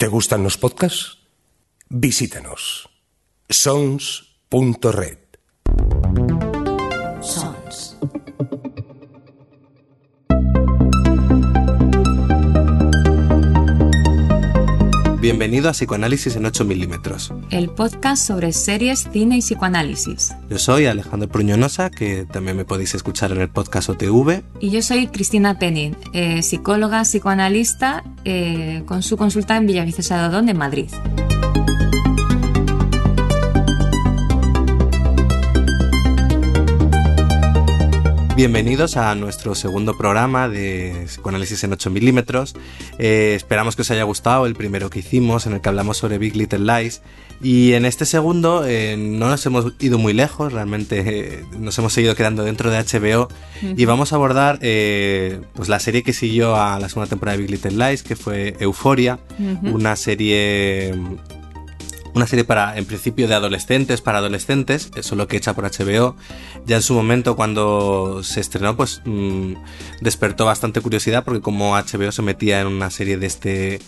¿Te gustan los podcasts? Visítanos. sons.red. Bienvenido a Psicoanálisis en 8 milímetros. El podcast sobre series, cine y psicoanálisis. Yo soy Alejandro Pruñonosa, que también me podéis escuchar en el podcast OTV. Y yo soy Cristina Penin, eh, psicóloga, psicoanalista, eh, con su consulta en Villaviciosa de Madrid. Bienvenidos a nuestro segundo programa de Psicoanálisis en 8 milímetros. Eh, esperamos que os haya gustado el primero que hicimos, en el que hablamos sobre Big Little Lies. Y en este segundo eh, no nos hemos ido muy lejos, realmente eh, nos hemos seguido quedando dentro de HBO y vamos a abordar pues la serie que siguió a la segunda temporada de Big Little Lies, que fue Euforia, una serie una serie para, en principio, de adolescentes, para adolescentes, eso es lo que hecha por HBO. Ya en su momento, cuando se estrenó, pues mm, despertó bastante curiosidad porque como HBO se metía en una serie de este,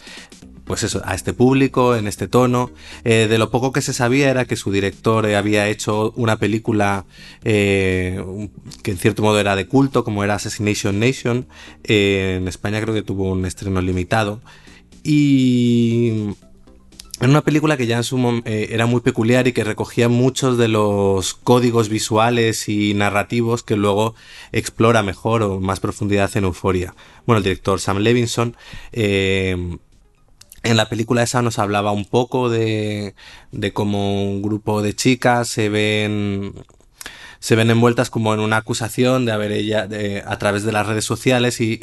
pues eso, a este público, en este tono. Eh, de lo poco que se sabía era que su director eh, había hecho una película eh, que en cierto modo era de culto, como era Assassination Nation. Eh, en España creo que tuvo un estreno limitado. Y en una película que ya en su eh, era muy peculiar y que recogía muchos de los códigos visuales y narrativos que luego explora mejor o más profundidad en Euforia. Bueno, el director Sam Levinson eh, en la película esa nos hablaba un poco de, de cómo un grupo de chicas se ven se ven envueltas como en una acusación de haber ella a través de las redes sociales y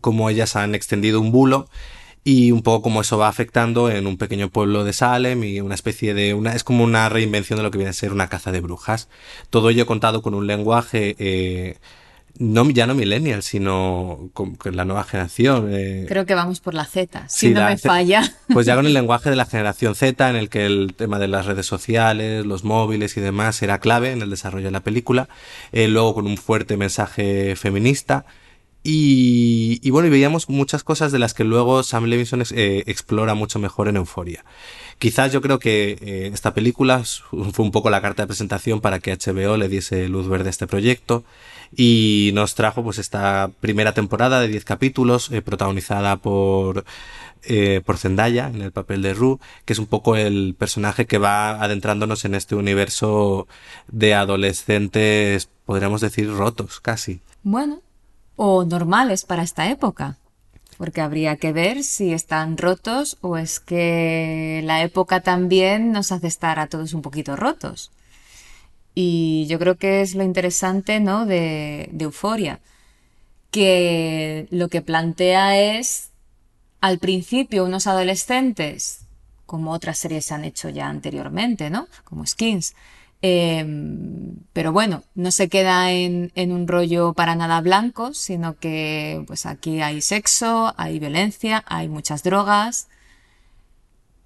cómo ellas han extendido un bulo y un poco cómo eso va afectando en un pequeño pueblo de Salem y una especie de una es como una reinvención de lo que viene a ser una caza de brujas todo ello contado con un lenguaje eh, no ya no millennial sino con, con la nueva generación eh, Creo que vamos por la Z, si Sí, no me falla. pues ya con el lenguaje de la generación Z, en el que el tema de las redes sociales, los móviles y demás era clave en el desarrollo de la película. Eh, luego con un fuerte mensaje feminista. Y, y bueno, y veíamos muchas cosas de las que luego Sam Levinson eh, explora mucho mejor en Euforia. Quizás yo creo que eh, esta película fue un poco la carta de presentación para que HBO le diese luz verde a este proyecto y nos trajo pues esta primera temporada de 10 capítulos eh, protagonizada por por Zendaya en el papel de Rue, que es un poco el personaje que va adentrándonos en este universo de adolescentes, podríamos decir, rotos casi. Bueno, o normales para esta época. Porque habría que ver si están rotos o es que la época también nos hace estar a todos un poquito rotos. Y yo creo que es lo interesante, ¿no? De, de Euforia. Que lo que plantea es, al principio, unos adolescentes, como otras series se han hecho ya anteriormente, ¿no? Como Skins. Eh, pero bueno, no se queda en, un rollo para nada blanco, sino que pues aquí hay sexo, hay violencia, hay muchas drogas,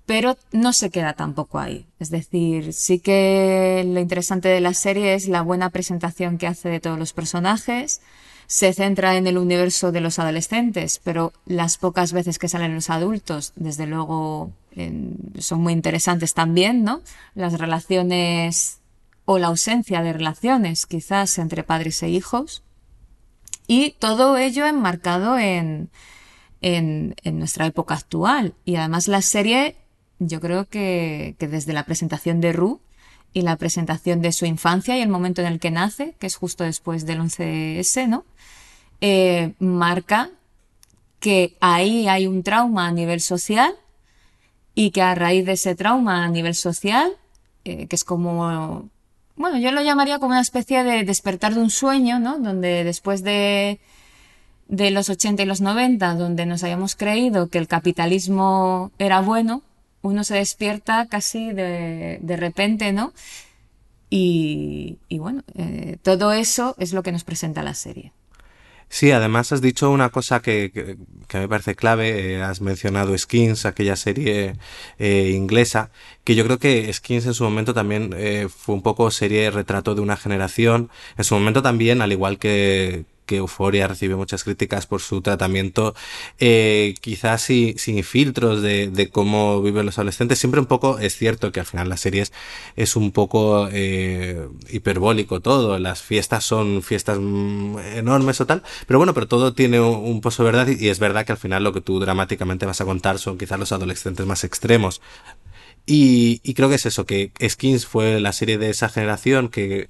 pero no se queda tampoco ahí. Es decir, sí que lo interesante de la serie es la buena presentación que hace de todos los personajes. Se centra en el universo de los adolescentes, pero las pocas veces que salen los adultos, desde luego, son muy interesantes también, ¿no? Las relaciones o la ausencia de relaciones, quizás entre padres e hijos. Y todo ello enmarcado en, en, nuestra época actual. Y además la serie, yo creo que, que desde la presentación de Ru y la presentación de su infancia y el momento en el que nace, que es justo después del 11S, ¿no? Eh, marca que ahí hay un trauma a nivel social y que a raíz de ese trauma a nivel social, eh, que es como, bueno, yo lo llamaría como una especie de despertar de un sueño, ¿no? Donde después de, de los 80 y los 90, donde nos habíamos creído que el capitalismo era bueno, uno se despierta casi de, de repente, ¿no? Y, bueno, eh, todo eso es lo que nos presenta la serie. Sí, además has dicho una cosa que, que, que me parece clave, eh, has mencionado Skins, aquella serie eh, inglesa, que yo creo que Skins en su momento también eh, fue un poco serie retrato de una generación, en su momento también, al igual que, que Euforia recibe muchas críticas por su tratamiento, eh, quizás sin, filtros de, cómo viven los adolescentes. Siempre un poco es cierto que al final las series es un poco eh, hiperbólico todo. Las fiestas son fiestas mm, enormes o tal, pero bueno, pero todo tiene un, pozo de verdad y, es verdad que al final lo que tú dramáticamente vas a contar son quizás los adolescentes más extremos. Y, creo que es eso, que Skins fue la serie de esa generación que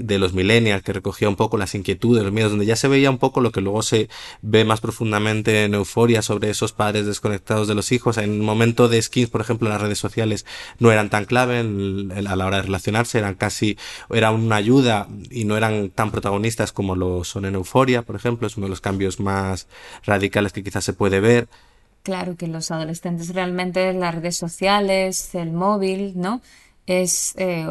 de los millennials que recogía un poco las inquietudes, los miedos, donde ya se veía un poco lo que luego se ve más profundamente en Euforia sobre esos padres desconectados de los hijos. En el momento de Skins, por ejemplo, las redes sociales no eran tan clave en, en, a la hora de relacionarse, eran casi, era una ayuda y no eran tan protagonistas como lo son en Euforia, por ejemplo, es uno de los cambios más radicales que quizás se puede ver. Claro que los adolescentes realmente las redes sociales, el móvil, ¿no? Es eh,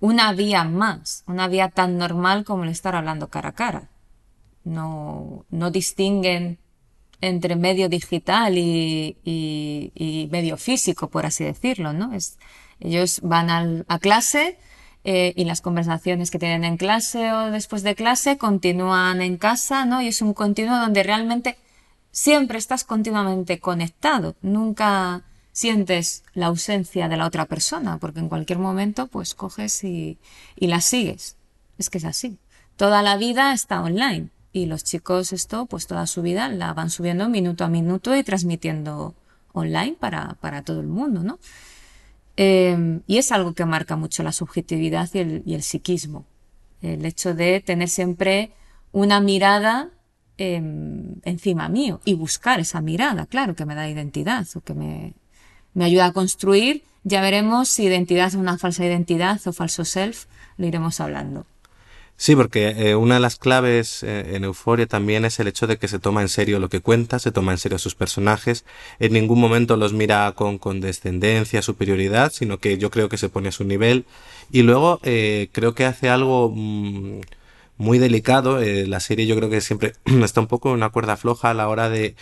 una vía más, una vía tan normal como el estar hablando cara a cara. No, no distinguen entre medio digital y, medio físico, por así decirlo, ¿no? Es, ellos van al, a clase eh, y las conversaciones que tienen en clase o después de clase continúan en casa, ¿no? Y es un continuo donde realmente siempre estás continuamente conectado, nunca sientes la ausencia de la otra persona, porque en cualquier momento pues coges y, y la sigues. Es que es así. Toda la vida está online y los chicos esto pues toda su vida la van subiendo minuto a minuto y transmitiendo online para, para todo el mundo, ¿no? Eh, y es algo que marca mucho la subjetividad y el, y el psiquismo. El hecho de tener siempre una mirada eh, encima mío y buscar esa mirada, claro, que me da identidad o que me, me ayuda a construir. Ya veremos si identidad es una falsa identidad o falso self, lo iremos hablando. Sí, porque eh, una de las claves eh, en Euforia también es el hecho de que se toma en serio lo que cuenta, se toma en serio a sus personajes, en ningún momento los mira con condescendencia, superioridad, sino que yo creo que se pone a su nivel y luego eh, creo que hace algo mmm, muy delicado, la serie yo creo que siempre está un poco en una cuerda floja a la hora de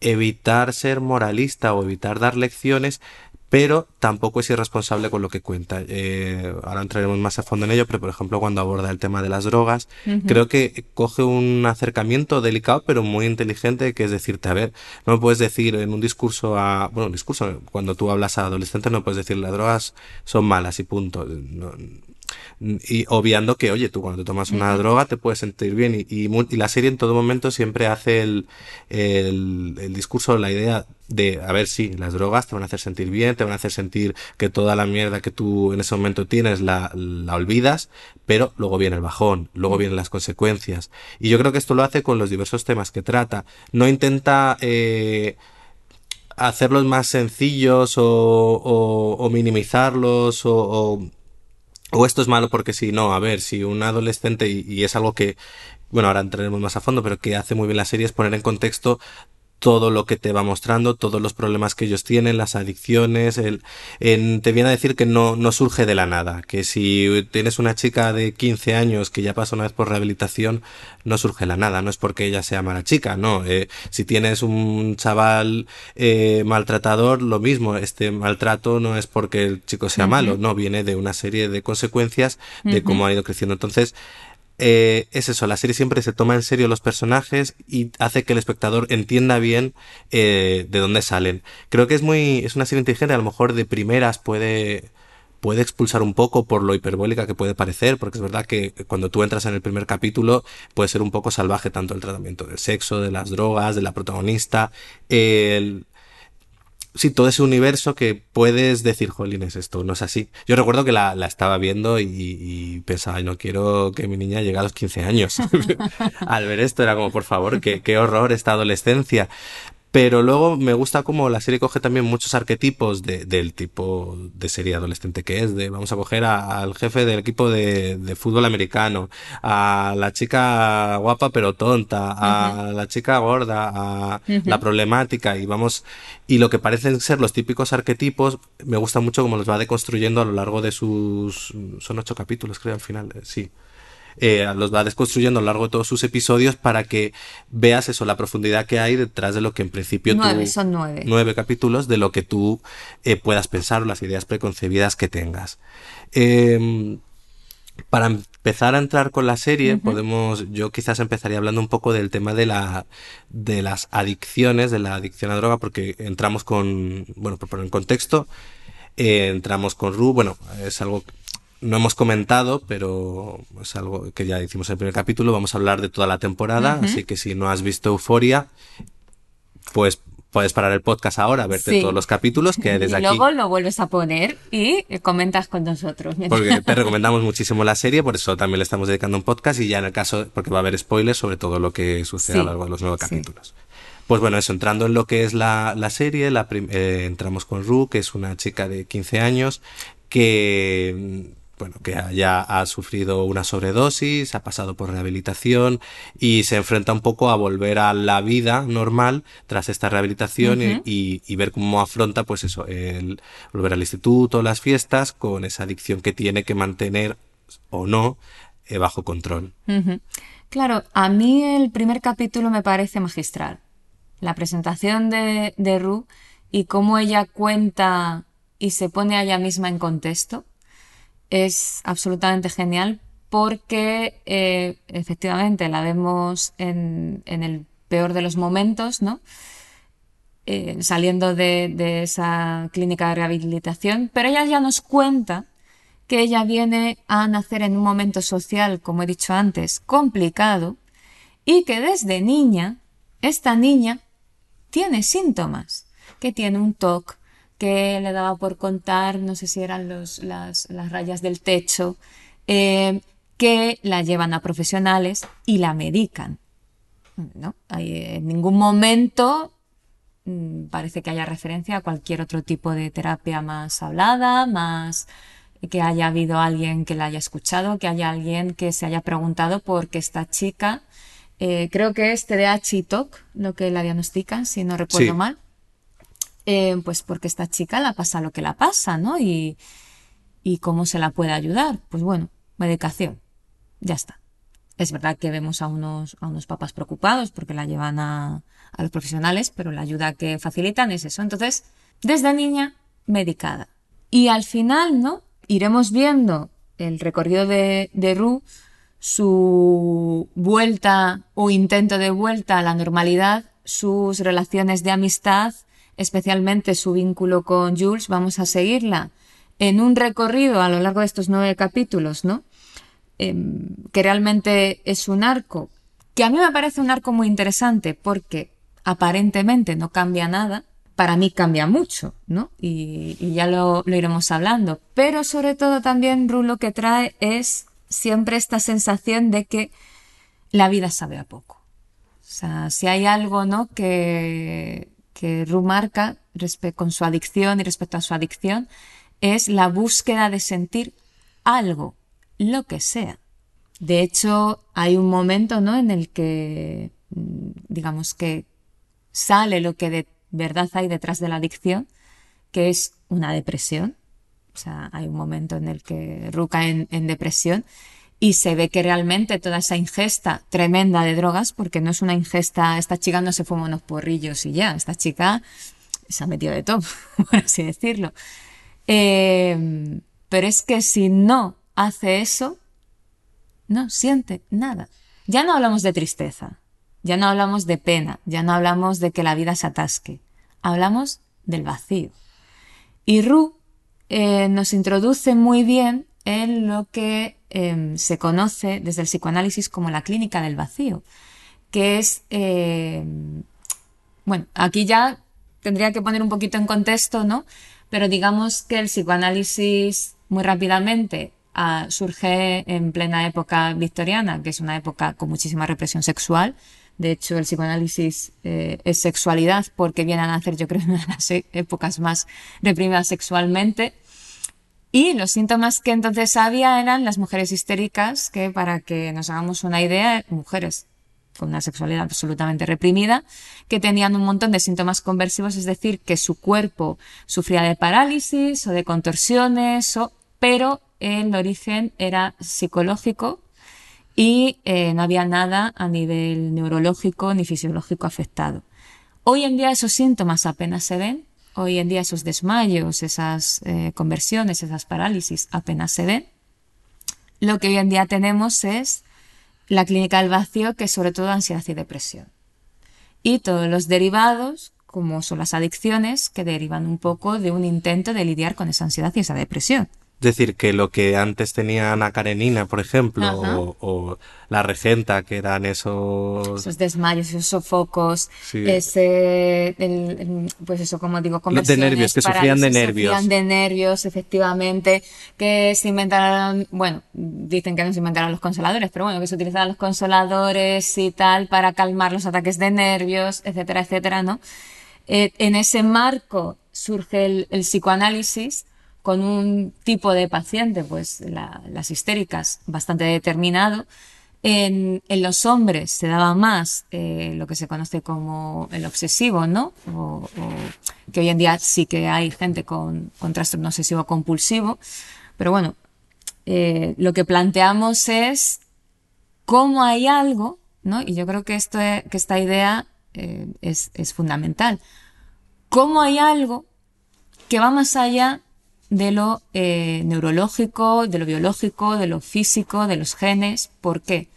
evitar ser moralista o evitar dar lecciones, pero tampoco es irresponsable con lo que cuenta. Eh, ahora entraremos más a fondo en ello, pero por ejemplo cuando aborda el tema de las drogas, uh -huh. creo que coge un acercamiento delicado pero muy inteligente, que es decirte, a ver, no me puedes decir en un discurso a, bueno, un discurso, cuando tú hablas a adolescentes no puedes decir las drogas son malas y punto. No, y obviando que, oye, tú cuando te tomas una uh -huh. droga te puedes sentir bien y, y, y, la serie en todo momento siempre hace el, el, el, discurso, la idea de, a ver, sí, las drogas te van a hacer sentir bien, te van a hacer sentir que toda la mierda que tú en ese momento tienes la, la olvidas, pero luego viene el bajón, luego vienen las consecuencias. Y yo creo que esto lo hace con los diversos temas que trata. No intenta... Eh, hacerlos más sencillos o, o, o minimizarlos o, o o esto es malo porque si no, a ver, si un adolescente, y, y, es algo que, bueno, ahora entraremos más a fondo, pero que hace muy bien la serie es poner en contexto todo lo que te va mostrando, todos los problemas que ellos tienen, las adicciones, el, en, te viene a decir que no, no surge de la nada, que si tienes una chica de 15 años que ya pasa una vez por rehabilitación, no surge de la nada, no es porque ella sea mala chica, no, eh, si tienes un chaval eh, maltratador, lo mismo, este maltrato no es porque el chico sea uh -huh. malo, no, viene de una serie de consecuencias de uh -huh. cómo ha ido creciendo. Entonces, eh, es eso, la serie siempre se toma en serio los personajes y hace que el espectador entienda bien eh, de dónde salen. Creo que es muy, es una serie inteligente, a lo mejor de primeras puede, puede expulsar un poco por lo hiperbólica que puede parecer, porque es verdad que cuando tú entras en el primer capítulo puede ser un poco salvaje tanto el tratamiento del sexo, de las drogas, de la protagonista, sí, todo ese universo que puedes decir, jolines, esto no es así. Yo recuerdo que la, la estaba viendo y, pensaba, no quiero que mi niña llegue a los 15 años. Al ver esto era como, por favor, qué, qué horror esta adolescencia. Pero luego me gusta como la serie coge también muchos arquetipos de, del tipo de serie adolescente que es. De vamos a coger a, al jefe del equipo de, de, fútbol americano, a la chica guapa pero tonta, a uh -huh. la chica gorda, a uh -huh. la problemática y vamos y lo que parecen ser los típicos arquetipos me gusta mucho como los va deconstruyendo a lo largo de sus son ocho capítulos creo al final sí eh, los va desconstruyendo a lo largo de todos sus episodios para que veas eso, la profundidad que hay detrás de lo que en principio nueve, tú, son nueve. nueve capítulos de lo que tú eh, puedas pensar o las ideas preconcebidas que tengas. Eh, para empezar a entrar con la serie, podemos, yo quizás empezaría hablando un poco del tema de la, de las adicciones, de la adicción a droga, porque entramos con, bueno, por poner en contexto, eh, entramos con Ru, bueno, es algo no hemos comentado, pero es algo que ya hicimos en el primer capítulo, vamos a hablar de toda la temporada, así que si no has visto Euforia, pues puedes parar el podcast ahora, verte todos los capítulos que desde y luego lo vuelves a poner y comentas con nosotros. Porque te recomendamos muchísimo la serie, por eso también le estamos dedicando un podcast y ya en el caso, porque va a haber spoilers sobre todo lo que sucede a lo largo de los nuevos capítulos. Pues bueno, eso, entrando en lo que es la, la serie, la eh, entramos con Ru, que es una chica de 15 años que bueno, que ya ha sufrido una sobredosis, ha pasado por rehabilitación y se enfrenta un poco a volver a la vida normal tras esta rehabilitación y, ver cómo afronta, pues eso, el volver al instituto, las fiestas, con esa adicción que tiene que mantener o no eh, bajo control. Claro, a mí el primer capítulo me parece magistral. La presentación de, de Ru y cómo ella cuenta y se pone a ella misma en contexto es absolutamente genial porque eh, efectivamente la vemos en, el peor de los momentos, ¿no? Eh, saliendo de, de, esa clínica de rehabilitación, pero ella ya nos cuenta que ella viene a nacer en un momento social, como he dicho antes, complicado, y que desde niña, esta niña tiene síntomas, que tiene un TOC, que le daba por contar, no sé si eran los, las, rayas del techo, eh, que la llevan a profesionales y la medican. ¿no? En ningún momento mm, parece que haya referencia a cualquier otro tipo de terapia más hablada, más que haya habido alguien que la haya escuchado, que haya alguien que se haya preguntado por qué esta chica, eh, creo que es TDAH y TOC, lo que la diagnostican, si no recuerdo mal. Eh, pues porque esta chica la pasa lo que la pasa, ¿no? Y, cómo se la puede ayudar. Pues bueno, medicación. Ya está. Es verdad que vemos a unos, a unos papás preocupados porque la llevan a, a los profesionales, pero la ayuda que facilitan es eso. Entonces, desde niña, medicada. Y al final, ¿no? Iremos viendo el recorrido de, de su vuelta o intento de vuelta a la normalidad, sus relaciones de amistad, especialmente su vínculo con Jules, vamos a seguirla en un recorrido a lo largo de estos nueve capítulos, ¿no? Em, que realmente es un arco, que a mí me parece un arco muy interesante porque aparentemente no cambia nada, para mí cambia mucho, ¿no? Y, ya lo, iremos hablando. Pero sobre todo también Rulo que trae es siempre esta sensación de que la vida sabe a poco. O sea, si hay algo, ¿no? Que que Ru marca con su adicción y respecto a su adicción es la búsqueda de sentir algo, lo que sea. De hecho, hay un momento ¿no? en el que, mm, digamos que sale lo que de verdad hay detrás de la adicción, que es una depresión. O sea, hay un momento en el que Ru cae en depresión y se ve que realmente toda esa ingesta tremenda de drogas, porque no es una ingesta, esta chica no se fuma unos porrillos y ya, esta chica se ha metido de todo, por así decirlo. Eh, pero es que si no hace eso, no siente nada. Ya no hablamos de tristeza, ya no hablamos de pena, ya no hablamos de que la vida se atasque, hablamos del vacío. Y Ru eh, nos introduce muy bien en lo que em, se conoce desde el psicoanálisis como la clínica del vacío, que es, em, bueno, aquí ya tendría que poner un poquito en contexto, ¿no? Pero digamos que el psicoanálisis muy rápidamente ah, surge en plena época victoriana, que es una época con muchísima represión sexual. De hecho, el psicoanálisis eh, es sexualidad porque viene a nacer, yo creo, en una de las épocas más reprimidas sexualmente. Y los síntomas que entonces había eran las mujeres histéricas, que para que nos hagamos una idea, mujeres con una sexualidad absolutamente reprimida, que tenían un montón de síntomas conversivos, es decir, que su cuerpo sufría de parálisis o de contorsiones, o, pero el origen era psicológico y eh, no había nada a nivel neurológico ni fisiológico afectado. Hoy en día esos síntomas apenas se ven, Hoy en día esos desmayos, esas eh, conversiones, esas parálisis apenas se ven. lo que hoy en día tenemos es la clínica del vacío, que es sobre todo ansiedad y depresión. Y todos los derivados, como son las adicciones, que derivan un poco de un intento de lidiar con esa ansiedad y esa depresión. Es decir, que lo que antes tenía Ana Karenina, por ejemplo, o, o, la regenta, que eran esos... Esos desmayos, esos sofocos, sí. ese, el, pues eso, como digo, conversiones... De nervios, que sufrían de nervios. Sufrían de nervios, efectivamente, que se inventaron, bueno, dicen que no se inventaron los consoladores, pero bueno, que se utilizaban los consoladores y tal para calmar los ataques de nervios, etcétera, etcétera, ¿no? Eh, en ese marco surge el, el psicoanálisis, con un tipo de paciente, pues la, las histéricas, bastante determinado. En, los hombres se daba más eh, lo que se conoce como el obsesivo, ¿no? O, que hoy en día sí que hay gente con, trastorno obsesivo compulsivo. Pero bueno, eh, lo que planteamos es cómo hay algo, ¿no? Y yo creo que, esta idea eh, es fundamental. Cómo hay algo que va más allá de lo eh, neurológico, de lo biológico, de lo físico, de los genes. ¿Por qué?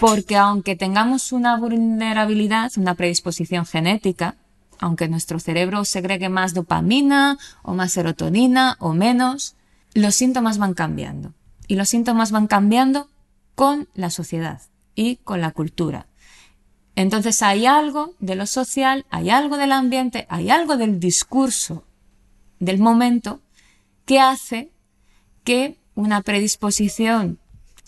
Porque aunque tengamos una vulnerabilidad, una predisposición genética, aunque nuestro cerebro segregue más dopamina o más serotonina o menos, los síntomas van cambiando. Y los síntomas van cambiando con la sociedad y con la cultura. Entonces hay algo de lo social, hay algo del ambiente, hay algo del discurso del momento que hace que una predisposición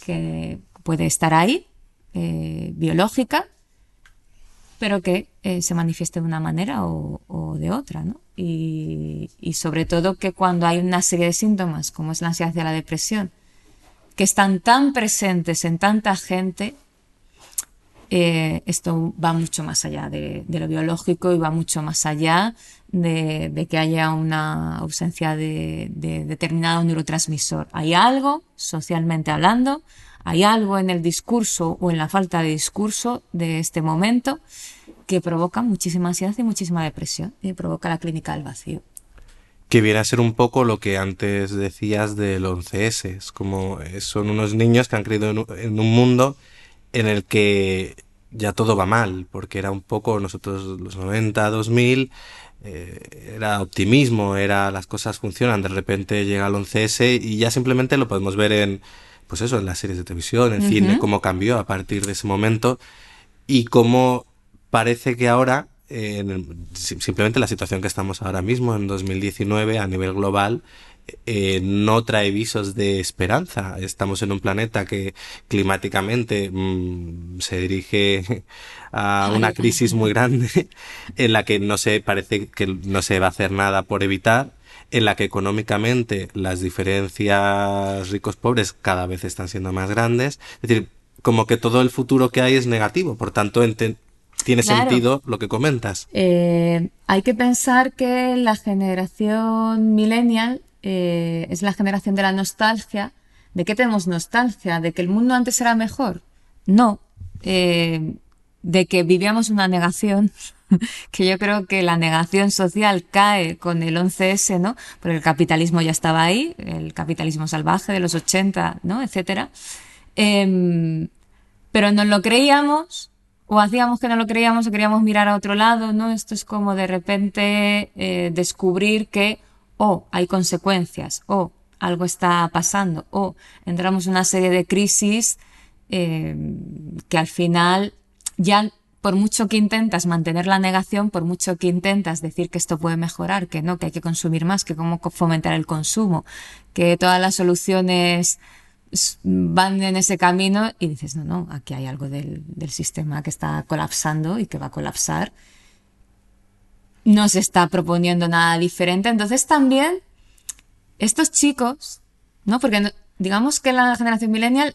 que puede estar ahí, eh, biológica, pero que eh, se manifieste de una manera o, de otra, ¿no? Y, y, sobre todo que cuando hay una serie de síntomas, como es la ansiedad y la depresión, que están tan presentes en tanta gente, eh, esto va mucho más allá de, de, lo biológico y va mucho más allá de, de que haya una ausencia de, de, determinado neurotransmisor. Hay algo, socialmente hablando, hay algo en el discurso o en la falta de discurso de este momento que provoca muchísima ansiedad y muchísima depresión y provoca la clínica del vacío. Que viene a ser un poco lo que antes decías del 11S, es como son unos niños que han creído en un mundo en el que ya todo va mal, porque era un poco nosotros los 90, 2000, eh, era optimismo, era las cosas funcionan, de repente llega el 11S y ya simplemente lo podemos ver en, pues eso, en las series de televisión, en uh -huh. cine, cómo cambió a partir de ese momento y cómo parece que ahora, eh, en el, simplemente la situación que estamos ahora mismo, en 2019, a nivel global, eh, no trae visos de esperanza. Estamos en un planeta que climáticamente mmm, se dirige a una crisis muy grande en la que no se parece que no se va a hacer nada por evitar en la que económicamente las diferencias ricos pobres cada vez están siendo más grandes es decir como que todo el futuro que hay es negativo por tanto tiene claro. sentido lo que comentas eh, hay que pensar que la generación millennial eh, es la generación de la nostalgia. ¿De qué tenemos nostalgia? ¿De que el mundo antes era mejor? No. Eh, de que vivíamos una negación, que yo creo que la negación social cae con el 11S, ¿no? Porque el capitalismo ya estaba ahí, el capitalismo salvaje de los 80, ¿no? Etcétera. Eh, pero no lo creíamos, o hacíamos que no lo creíamos, o queríamos mirar a otro lado, ¿no? Esto es como de repente eh, descubrir que o hay consecuencias, o algo está pasando, o entramos en una serie de crisis eh, que al final ya por mucho que intentas mantener la negación, por mucho que intentas decir que esto puede mejorar, que no, que hay que consumir más, que cómo fomentar el consumo, que todas las soluciones van en ese camino y dices, no, no, aquí hay algo del, del sistema que está colapsando y que va a colapsar no se está proponiendo nada diferente. Entonces también estos chicos, ¿no? Porque no, digamos que la generación millennial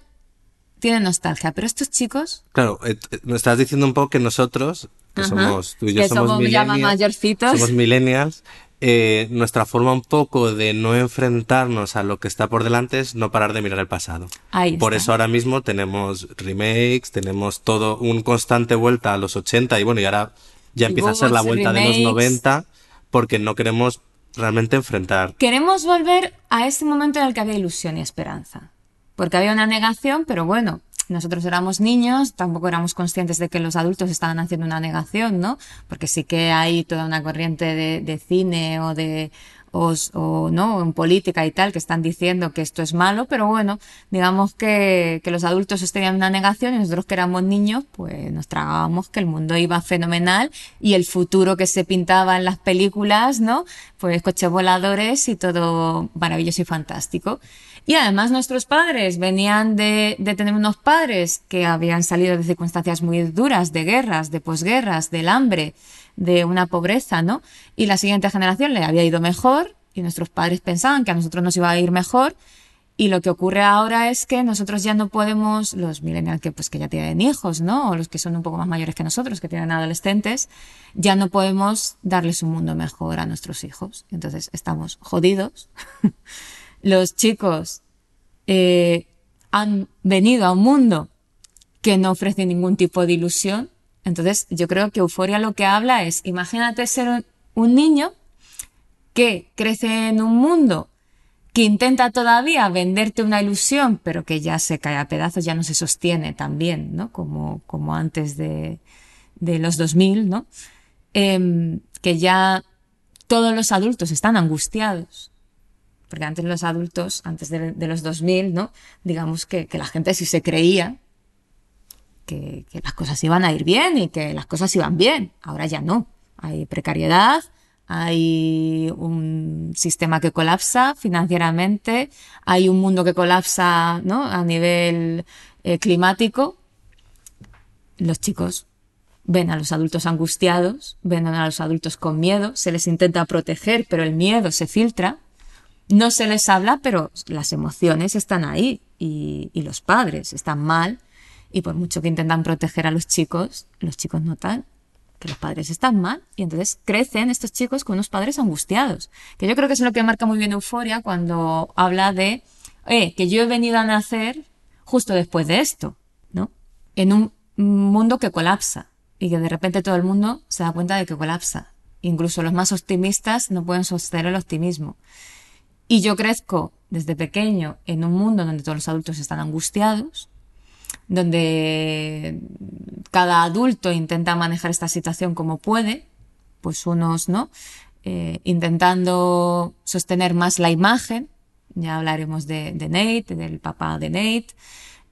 tiene nostalgia, pero estos chicos... Claro, eh, me estás diciendo un poco que nosotros, que somos tú y yo que somos, somos millennials, mayorcitos. somos millennials, eh, nuestra forma un poco de no enfrentarnos a lo que está por delante es no parar de mirar el pasado. Ahí por está. eso ahora mismo tenemos remakes, tenemos todo un constante vuelta a los 80 y bueno, y ahora ya empieza a ser la vuelta remakes. de los 90 porque no queremos realmente enfrentar. Queremos volver a ese momento en el que había ilusión y esperanza. porque había una negación, pero bueno, nosotros éramos niños, tampoco éramos conscientes de que los adultos estaban haciendo una negación, ¿no? Porque sí que hay toda una corriente de, de cine o de, o, no en política y tal que están diciendo que esto es malo, pero bueno, digamos que, que los adultos tenían una negación y nosotros que éramos niños, pues nos tragábamos que el mundo iba fenomenal y el futuro que se pintaba en las películas, ¿no? Pues coches voladores y todo maravilloso y fantástico. Y además nuestros padres venían de, de tener unos padres que habían salido de circunstancias muy duras, de guerras, de posguerras, del hambre, de una pobreza, ¿no? Y la siguiente generación le había ido mejor y nuestros padres pensaban que a nosotros nos iba a ir mejor y lo que ocurre ahora es que nosotros ya no podemos, los millennials que pues que ya tienen hijos, ¿no? O los que son un poco más mayores que nosotros, que tienen adolescentes, ya no podemos darles un mundo mejor a nuestros hijos. Entonces estamos jodidos. los chicos eh, han venido a un mundo que no ofrece ningún tipo de ilusión entonces, yo creo que euforia lo que habla es, imagínate ser un, niño que crece en un mundo que intenta todavía venderte una ilusión, pero que ya se cae a pedazos, ya no se sostiene tan bien, ¿no? Como, como antes de, de los 2000, ¿no? Em, que ya todos los adultos están angustiados. Porque antes los adultos, antes de, de los 2000, ¿no? Digamos que, que la gente sí se creía que, las cosas iban a ir bien y que las cosas iban bien. Ahora ya no. Hay precariedad, hay un sistema que colapsa financieramente, hay un mundo que colapsa ¿no? a nivel eh, climático. Los chicos ven a los adultos angustiados, ven a los adultos con miedo, se les intenta proteger, pero el miedo se filtra. No se les habla, pero las emociones están ahí y, y los padres están mal y por mucho que intentan proteger a los chicos, los chicos notan que los padres están mal y entonces crecen estos chicos con unos padres angustiados. Que yo creo que es lo que marca muy bien Euforia cuando habla de, eh, que yo he venido a nacer justo después de esto, ¿no? En un mundo que colapsa y que de repente todo el mundo se da cuenta de que colapsa. Incluso los más optimistas no pueden sostener el optimismo. Y yo crezco desde pequeño en un mundo donde todos los adultos están angustiados, donde cada adulto intenta manejar esta situación como puede, pues unos, ¿no? Eh, intentando sostener más la imagen, ya hablaremos de, Nate, del papá de Nate,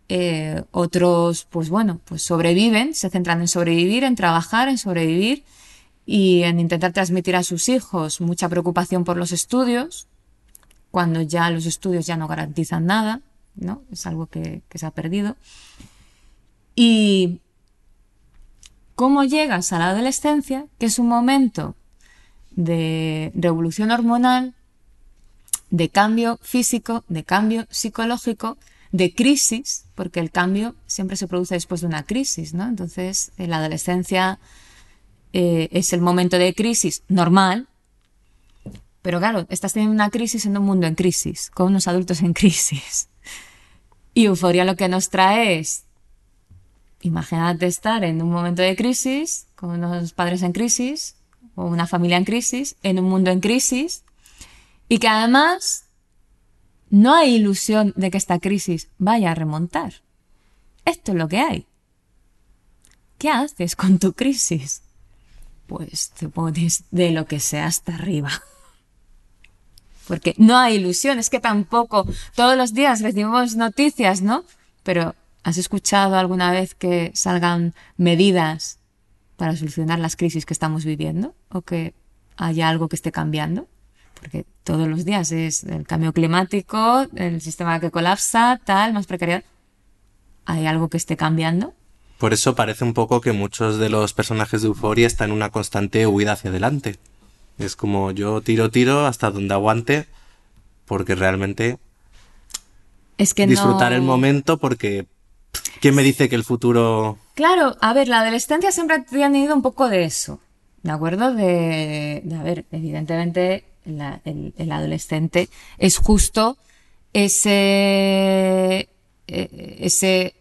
eh, otros, pues bueno, pues sobreviven, se centran en sobrevivir, en trabajar, en sobrevivir y en intentar transmitir a sus hijos mucha preocupación por los estudios, cuando ya los estudios ya no garantizan nada. ¿No? Es algo que, se ha perdido. Y cómo llegas a la adolescencia, que es un momento de revolución hormonal, de cambio físico, de cambio psicológico, de crisis, porque el cambio siempre se produce después de una crisis, ¿no? Entonces, en la adolescencia eh, es el momento de crisis normal, pero claro, estás teniendo una crisis en un mundo en crisis, con unos adultos en crisis. Y euforia lo que nos trae es, imagínate estar en un momento de crisis, con unos padres en crisis, o una familia en crisis, en un mundo en crisis, y que además no hay ilusión de que esta crisis vaya a remontar. Esto es lo que hay. ¿Qué haces con tu crisis? Pues te pones de lo que sea hasta arriba porque no hay ilusión, es que tampoco todos los días recibimos noticias, ¿no? Pero ¿has escuchado alguna vez que salgan medidas para solucionar las crisis que estamos viviendo o que haya algo que esté cambiando? Porque todos los días es el cambio climático, el sistema que colapsa, tal, más precariedad. ¿Hay algo que esté cambiando? Por eso parece un poco que muchos de los personajes de Euforia están en una constante huida hacia adelante. Es como yo tiro, tiro hasta donde aguante, porque realmente es que disfrutar el momento, porque ¿quién me dice que el futuro... Claro, a ver, la adolescencia siempre ha tenido un poco de eso, ¿de acuerdo? De, de a ver, evidentemente el, adolescente es justo ese, e, ese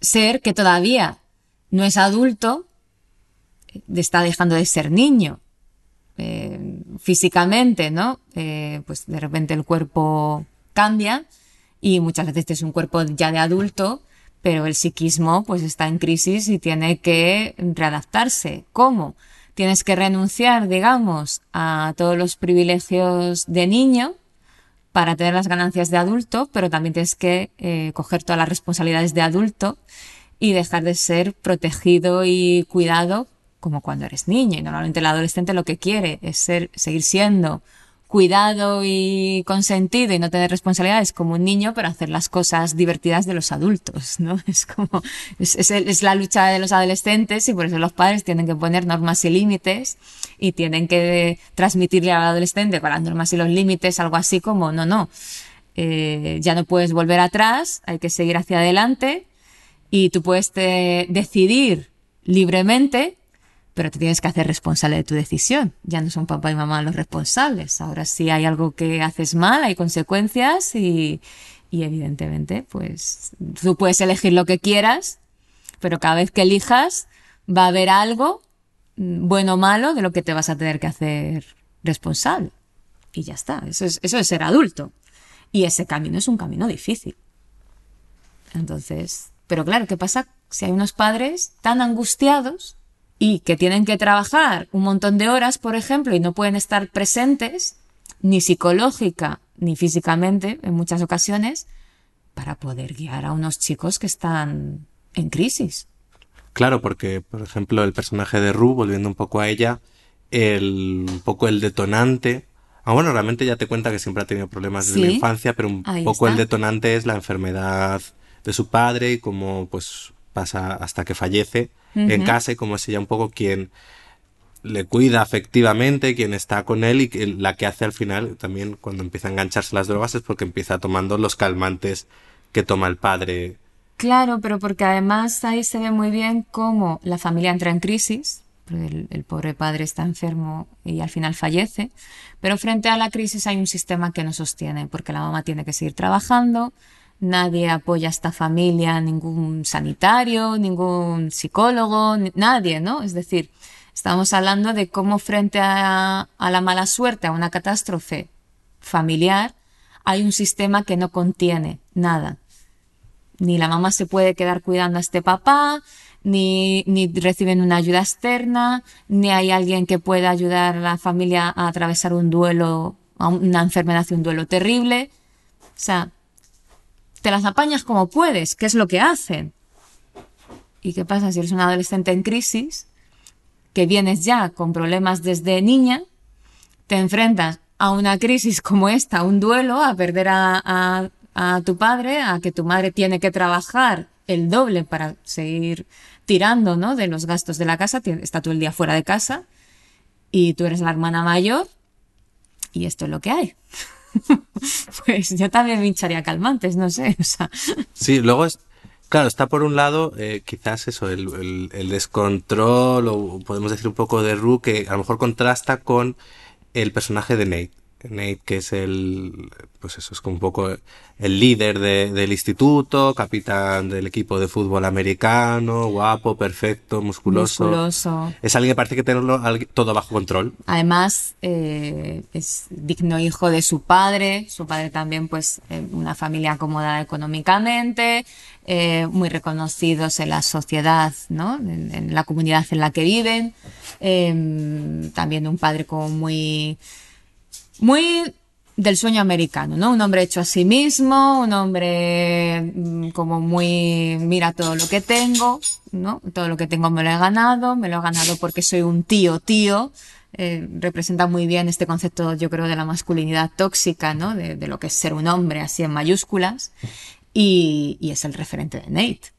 ser que todavía no es adulto, está dejando de ser niño. Eh, físicamente, ¿no? Eh, pues de repente el cuerpo cambia y muchas veces es un cuerpo ya de adulto, pero el psiquismo pues está en crisis y tiene que readaptarse. ¿Cómo? Tienes que renunciar, digamos, a todos los privilegios de niño para tener las ganancias de adulto, pero también tienes que eh, coger todas las responsabilidades de adulto y dejar de ser protegido y cuidado como cuando eres niño. Y normalmente el adolescente lo que quiere es ser, seguir siendo cuidado y consentido y no tener responsabilidades como un niño, pero hacer las cosas divertidas de los adultos, ¿no? Es como, es, es, la lucha de los adolescentes y por eso los padres tienen que poner normas y límites y tienen que transmitirle al adolescente con las normas y los límites algo así como, no, no, eh, ya no puedes volver atrás, hay que seguir hacia adelante y tú puedes decidir libremente pero te tienes que hacer responsable de tu decisión. Ya no son papá y mamá los responsables. Ahora sí hay algo que haces mal, hay consecuencias y, y evidentemente, pues tú puedes elegir lo que quieras, pero cada vez que elijas va a haber algo, mm, bueno o malo, de lo que te vas a tener que hacer responsable. Y ya está. Eso es, eso es ser adulto. Y ese camino es un camino difícil. Entonces, pero claro, ¿qué pasa si hay unos padres tan angustiados y que tienen que trabajar un montón de horas, por ejemplo, y no pueden estar presentes, ni psicológica ni físicamente, en muchas ocasiones, para poder guiar a unos chicos que están en crisis. Claro, porque, por ejemplo, el personaje de Ru, volviendo un poco a ella, el, un poco el detonante, ah, bueno, realmente ya te cuenta que siempre ha tenido problemas desde Sí, la infancia, pero un ahí poco el detonante es la enfermedad de su padre y cómo pues pasa hasta que fallece en casa y cómo es ella un poco quien le cuida afectivamente, quien está con él y que la que hace al final también cuando empieza a engancharse las drogas es porque empieza tomando los calmantes que toma el padre. Claro, pero porque además ahí se ve muy bien cómo la familia entra en crisis, porque el, el pobre padre está enfermo y al final fallece, pero frente a la crisis hay un sistema que no sostiene, porque la mamá tiene que seguir trabajando, nadie apoya a esta familia, ningún sanitario, ningún psicólogo, nadie, ¿no? Es decir, estamos hablando de cómo frente a, la mala suerte, a una catástrofe familiar, hay un sistema que no contiene nada ni la mamá se puede quedar cuidando a este papá, ni, reciben una ayuda externa, ni hay alguien que pueda ayudar a la familia a atravesar un duelo, a una enfermedad un duelo terrible. O sea, te las apañas como puedes, que es lo que hacen. ¿Y qué pasa si eres un adolescente en crisis, que vienes ya con problemas desde niña, te enfrentas a una crisis como esta, un duelo, a perder a, a- tu padre, a que tu madre tiene que trabajar el doble para seguir tirando ¿no? de los gastos de la casa, está todo el día fuera de casa, y tú eres la hermana mayor, y esto es lo que hay. pues yo también me hincharía calmantes, no sé, o sea, Sí, luego es, claro, está por un lado eh, quizás eso, el, el- el descontrol o podemos decir un poco de Ru que a lo mejor contrasta con el personaje de Nate. Nate, que es el, pues eso, es como un poco el líder de- del instituto, capitán del equipo de fútbol americano, guapo, perfecto, musculoso. musculoso. Es alguien que parece que tenerlo todo bajo control. Además, eh, es digno hijo de su padre, su padre también, pues, eh, una familia acomodada económicamente, eh, muy reconocidos en la sociedad, ¿no? En, en la comunidad en la que viven. Eh, también un padre como muy, muy del sueño americano, ¿no? Un hombre hecho a sí mismo, un hombre mm, como muy, mira todo lo que tengo, ¿no? Todo lo que tengo me lo he ganado, me lo he ganado porque soy un tío, tío. Eh, representa muy bien este concepto, yo creo, de la masculinidad tóxica, ¿no? De, de lo que es ser un hombre, así en mayúsculas. Y, y es el referente de Nate.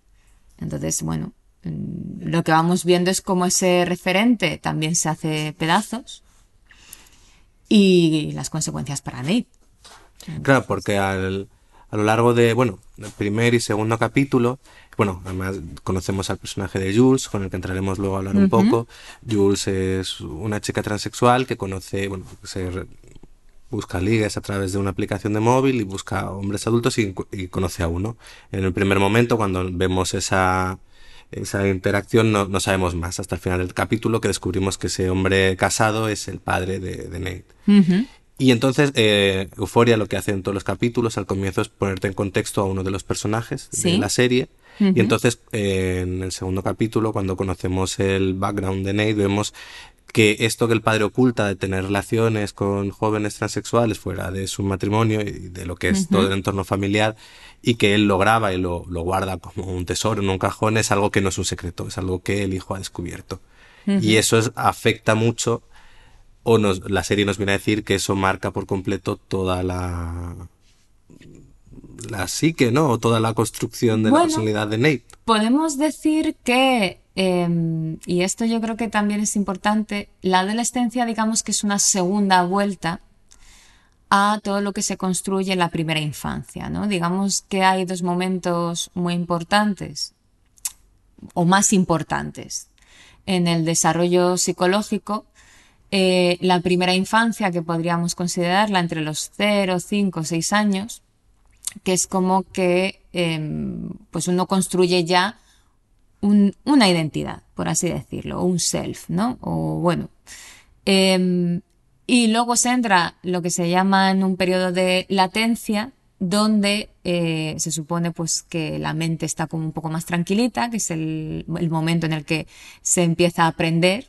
Entonces, bueno, mm, lo que vamos viendo es cómo ese referente también se hace pedazos y las consecuencias para Nate. Claro, porque al, a lo largo de, bueno, el primer y segundo capítulo, bueno, además conocemos al personaje de Jules, con el que entraremos luego a hablar un poco. Jules es una chica transexual que conoce, bueno, se re- busca ligues a través de una aplicación de móvil y busca hombres adultos y, y conoce a uno. En el primer momento, cuando vemos esa, esa interacción, no, no sabemos más hasta el final del capítulo que descubrimos que ese hombre casado es el padre de, de Nate. Y entonces, eh, Euforia lo que hace en todos los capítulos al comienzo es ponerte en contexto a uno de los personajes de la serie. Y entonces, eh, en el segundo capítulo, cuando conocemos el background de Nate, vemos que esto que el padre oculta de tener relaciones con jóvenes transexuales fuera de su matrimonio y de lo que es todo el entorno familiar y que él lo graba y lo, lo guarda como un tesoro en un cajón es algo que no es un secreto, es algo que el hijo ha descubierto. Y eso es- afecta mucho o nos, la serie nos viene a decir que eso marca por completo toda la la psique, ¿no? O toda la construcción de Bueno. la personalidad de Nate. Podemos decir que, eh, y esto yo creo que también es importante, la adolescencia digamos que es una segunda vuelta a todo lo que se construye en la primera infancia, ¿no? Digamos que hay dos momentos muy importantes o más importantes en el desarrollo psicológico. Eh, la primera infancia, que podríamos considerarla entre los 0, 5, 6 años, que es como que em, pues uno construye ya un- una identidad, por así decirlo, un self, ¿no? O bueno. Em, y luego se entra lo que se llama en un periodo de latencia, donde eh, se supone pues que la mente está como un poco más tranquilita, que es el momento en el que se empieza a aprender,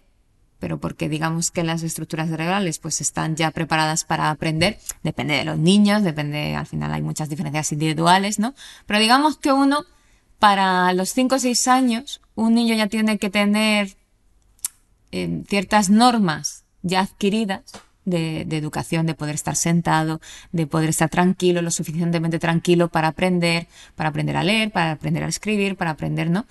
pero porque digamos que las estructuras cerebrales pues están ya preparadas para aprender, depende de los niños, depende, al final hay muchas diferencias individuales, ¿no? Pero digamos que uno, para los 5 o 6 años, un niño ya tiene que tener eh, ciertas normas ya adquiridas de educación, de poder estar sentado, de poder estar tranquilo, lo suficientemente tranquilo para aprender, para aprender a leer, para aprender a escribir, para aprender, ¿no?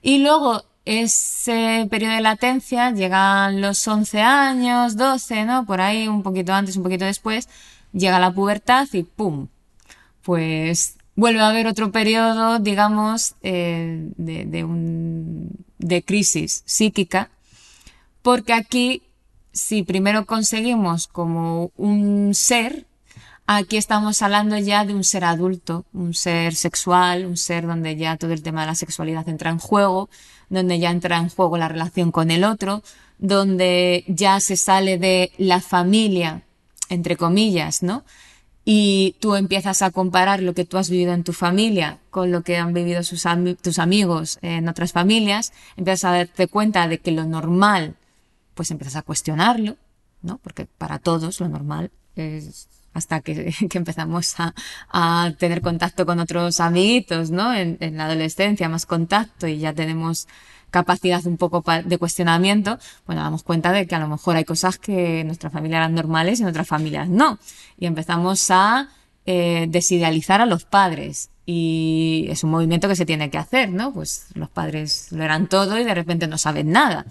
Y luego ese periodo de latencia llegan los 11 años, 12, ¿no? Por ahí, un poquito antes, un poquito después, llega la pubertad y ¡pum! Pues vuelve a haber otro periodo, digamos, eh, de, de, un, de crisis psíquica, porque aquí, si primero conseguimos como un ser, aquí estamos hablando ya de un ser adulto, un ser sexual, un ser donde ya todo el tema de la sexualidad entra en juego, donde ya entra en juego la relación con el otro, donde ya se sale de la familia, entre comillas, ¿no? Y tú empiezas a comparar lo que tú has vivido en tu familia con lo que han vivido tus amigos en otras familias, empiezas a darte cuenta de que lo normal, pues empiezas a cuestionarlo, ¿no? Porque para todos lo normal es hasta que, empezamos a, tener contacto con otros amiguitos, ¿no? En, en la adolescencia, más contacto y ya tenemos capacidad un poco de cuestionamiento, bueno, damos cuenta de que a lo mejor hay cosas que en nuestra familia eran normales y en otras familias no. Y empezamos a eh, desidealizar a los padres. Y es un movimiento que se tiene que hacer, ¿no? Pues los padres lo eran todo y de repente no saben nada.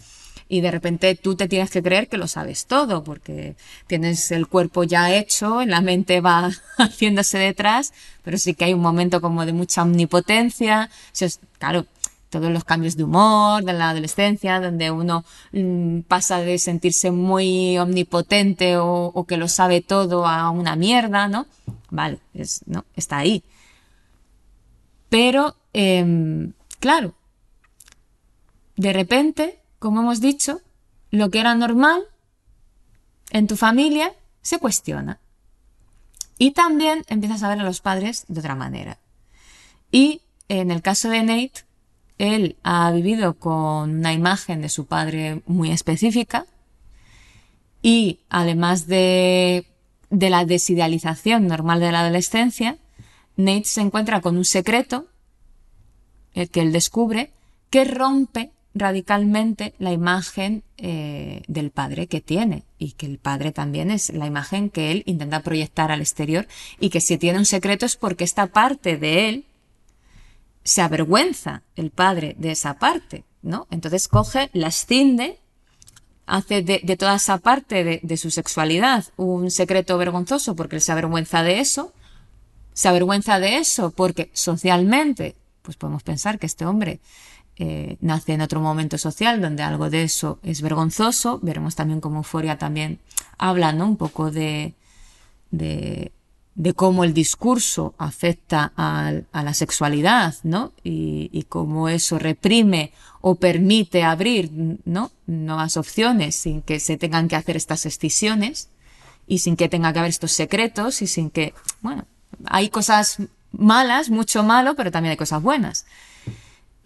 Y de repente tú te tienes que creer que lo sabes todo, porque tienes el cuerpo ya hecho, la mente va haciéndose detrás, pero sí que hay un momento como de mucha omnipotencia. Claro, todos los cambios de humor de la adolescencia, donde uno mm, pasa de sentirse muy omnipotente o, o que lo sabe todo a una mierda, ¿no? Vale, es, no, está ahí. Pero, em, claro, de repente, como hemos dicho, lo que era normal en tu familia se cuestiona. Y también empiezas a ver a los padres de otra manera. Y en el caso de Nate, él ha vivido con una imagen de su padre muy específica y además de, de la desidealización normal de la adolescencia, Nate se encuentra con un secreto el que él descubre que rompe radicalmente la imagen eh, del padre que tiene y que el padre también es la imagen que él intenta proyectar al exterior y que si tiene un secreto es porque esta parte de él se avergüenza el padre de esa parte, ¿no? Entonces coge, la escinde, hace de, toda esa parte de, de su sexualidad un secreto vergonzoso porque él se avergüenza de eso, se avergüenza de eso porque socialmente, pues podemos pensar que este hombre eh, nace en otro momento social donde algo de eso es vergonzoso. Veremos también cómo Euforia también habla, ¿no? Un poco de, de, de cómo el discurso afecta al- a, la sexualidad, ¿no? Y, y cómo eso reprime o permite abrir, ¿no? Nuevas opciones sin que se tengan que hacer estas excisiones y sin que tenga que haber estos secretos y sin que, bueno, hay cosas malas, mucho malo, pero también hay cosas buenas.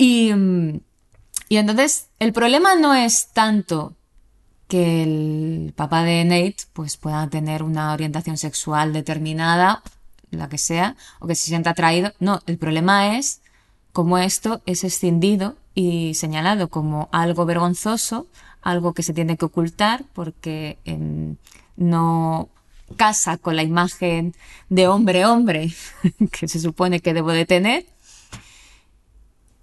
Y, entonces el problema no es tanto que el papá de Nate pues pueda tener una orientación sexual determinada, la que sea, o que se sienta atraído. No, el problema es cómo esto es escindido y señalado como algo vergonzoso, algo que se tiene que ocultar porque em, no casa con la imagen de hombre-hombre que se supone que debo de tener.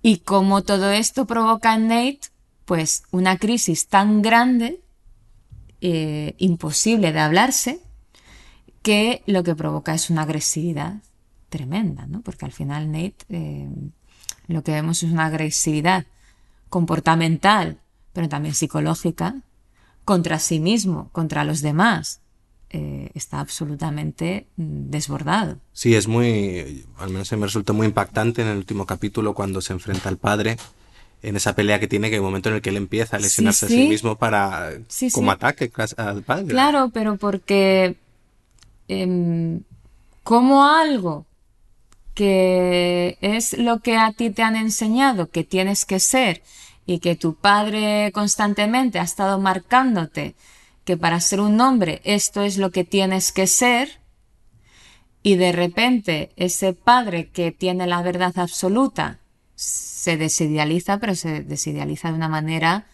Y como todo esto provoca en Nate, pues una crisis tan grande eh, imposible de hablarse, que lo que provoca es una agresividad tremenda, ¿no? Porque al final Nate eh, lo que vemos es una agresividad comportamental, pero también psicológica, contra sí mismo, contra los demás. Eh, está absolutamente mm, desbordado. Sí, es muy, al menos me resultó muy impactante en el último capítulo cuando se enfrenta al padre en esa pelea que tiene, que un momento en el que él empieza a lesionarse a sí mismo para como ataque al padre. Claro, pero porque em, como algo que es lo que a ti te han enseñado que tienes que ser y que tu padre constantemente ha estado marcándote que para ser un hombre esto es lo que tienes que ser, y de repente ese padre que tiene la verdad absoluta se desidealiza, pero se desidealiza de una manera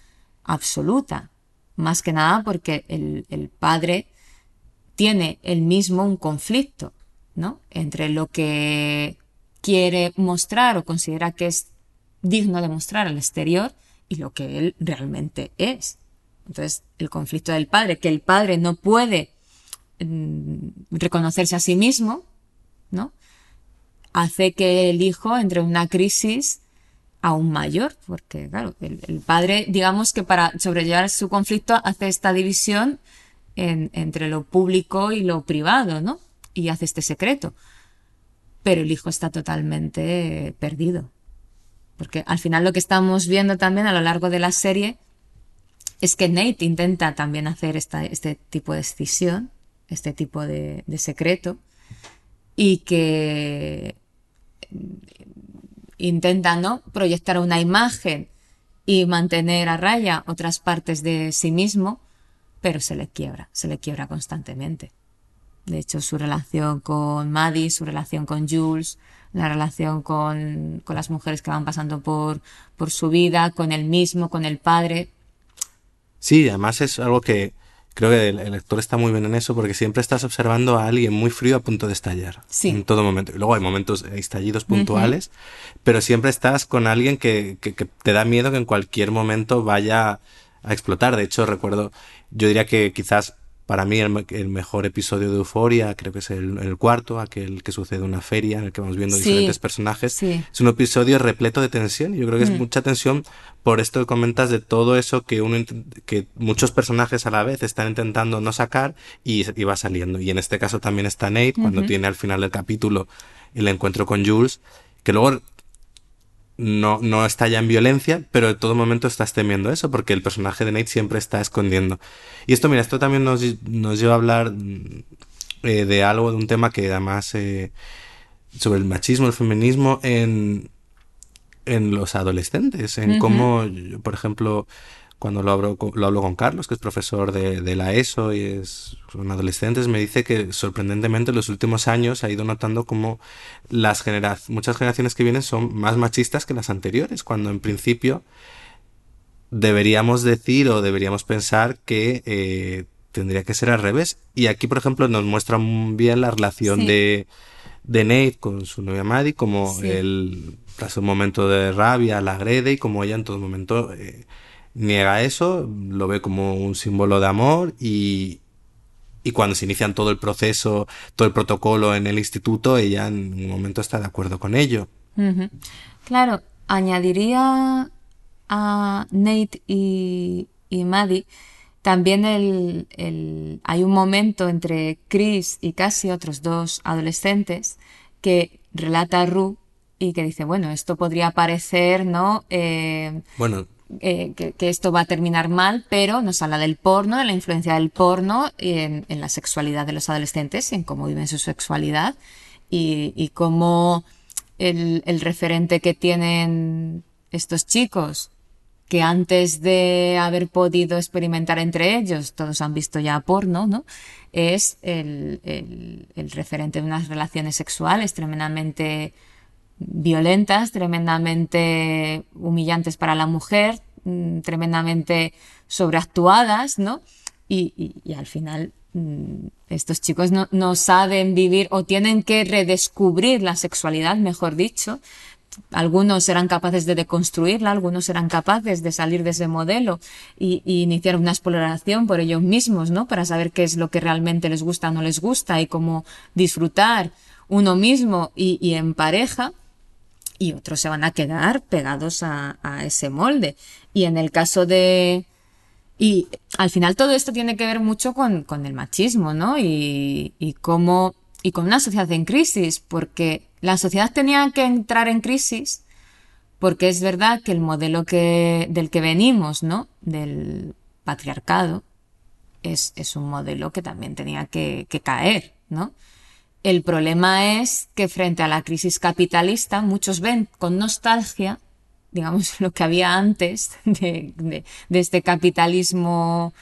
absoluta. Más que nada porque el, padre tiene el mismo un conflicto, ¿no? Entre lo que quiere mostrar o considera que es digno de mostrar al exterior y lo que él realmente es. Entonces, el conflicto del padre, que el padre no puede mm, reconocerse a sí mismo, ¿no? hace que el hijo entre en una crisis aún mayor, porque claro, el, padre, digamos que para sobrellevar su conflicto hace esta división entre lo público y lo privado, ¿no? Y hace este secreto. Pero el hijo está totalmente perdido. Porque al final lo que estamos viendo también a lo largo de la serie es que Nate intenta también hacer este tipo de decisión, este tipo de, secreto, y que intenta ¿no? proyectar una imagen y mantener a raya otras partes de sí mismo, pero se le quiebra, se le quiebra constantemente. De hecho, su relación con Maddie, su relación con Jules, la relación con, con las mujeres que van pasando por, por su vida, con él mismo, con el padre. Sí, además es algo que, creo que el, lector está muy bien en eso porque siempre estás observando a alguien muy frío a punto de estallar. Sí. En todo momento. Y luego hay momentos, estallidos puntuales, pero siempre estás con alguien que, que, que, te da miedo que en cualquier momento vaya a explotar. De hecho, recuerdo, yo diría que quizás para mí el, mejor episodio de Euforia, creo que es el, cuarto, aquel que sucede en una feria en el que vamos viendo diferentes personajes. Es un episodio repleto de tensión y yo creo que es mm. mucha tensión por esto que comentas de todo eso que uno que muchos personajes a la vez están intentando no sacar y, y va saliendo. Y en este caso también está Nate cuando tiene al final del capítulo el encuentro con Jules, que luego no, no estalla en violencia, pero en todo momento estás temiendo eso, porque el personaje de Nate siempre está escondiendo. Y esto, mira, esto también nos, nos lleva a hablar eh, de algo, de un tema que además eh, sobre el machismo, el feminismo en, en los adolescentes, en cómo, por ejemplo, cuando lo hablo, lo hablo con Carlos, que es profesor de, la ESO y es un adolescente, me dice que sorprendentemente en los últimos años ha ido notando como las muchas generaciones que vienen son más machistas que las anteriores, cuando en principio deberíamos decir o deberíamos pensar que eh, tendría que ser al revés. Y aquí, por ejemplo, nos muestra muy bien la relación de, de Nate con su novia Maddie, como él, tras un momento de rabia, la agrede y como ella en todo momento... Eh, niega eso, lo ve como un símbolo de amor y, y cuando se inician todo el proceso, todo el protocolo en el instituto, ella en un momento está de acuerdo con ello. Claro, añadiría a Nate y, y Maddie también el, el, hay un momento entre Chris y casi otros dos adolescentes que relata a Ru y que dice, bueno, esto podría parecer, ¿no? Eh, bueno, eh, que, esto va a terminar mal, pero nos habla del porno, de la influencia del porno en, la sexualidad de los adolescentes, en cómo viven su sexualidad y, cómo el, referente que tienen estos chicos, que antes de haber podido experimentar entre ellos, todos han visto ya porno, ¿no? Es el referente de unas relaciones sexuales tremendamente violentas, tremendamente humillantes para la mujer, mm, tremendamente sobreactuadas, ¿no? Y, al final mm, estos chicos no, no, saben vivir o tienen que redescubrir la sexualidad, mejor dicho. Algunos serán capaces de deconstruirla, algunos serán capaces de salir de ese modelo y, iniciar una exploración por ellos mismos, ¿no? Para saber qué es lo que realmente les gusta o no les gusta y cómo disfrutar uno mismo y, y en pareja y otros se van a quedar pegados a, ese molde. Y en el caso de... Y al final todo esto tiene que ver mucho con, el machismo, ¿no? Y, y cómo... Y con una sociedad en crisis, porque la sociedad tenía que entrar en crisis, porque es verdad que el modelo que, del que venimos, ¿no? Del patriarcado, es, es un modelo que también tenía que caer, ¿no? El problema es que frente a la crisis capitalista, muchos ven con nostalgia, digamos, lo que había antes de, este capitalismo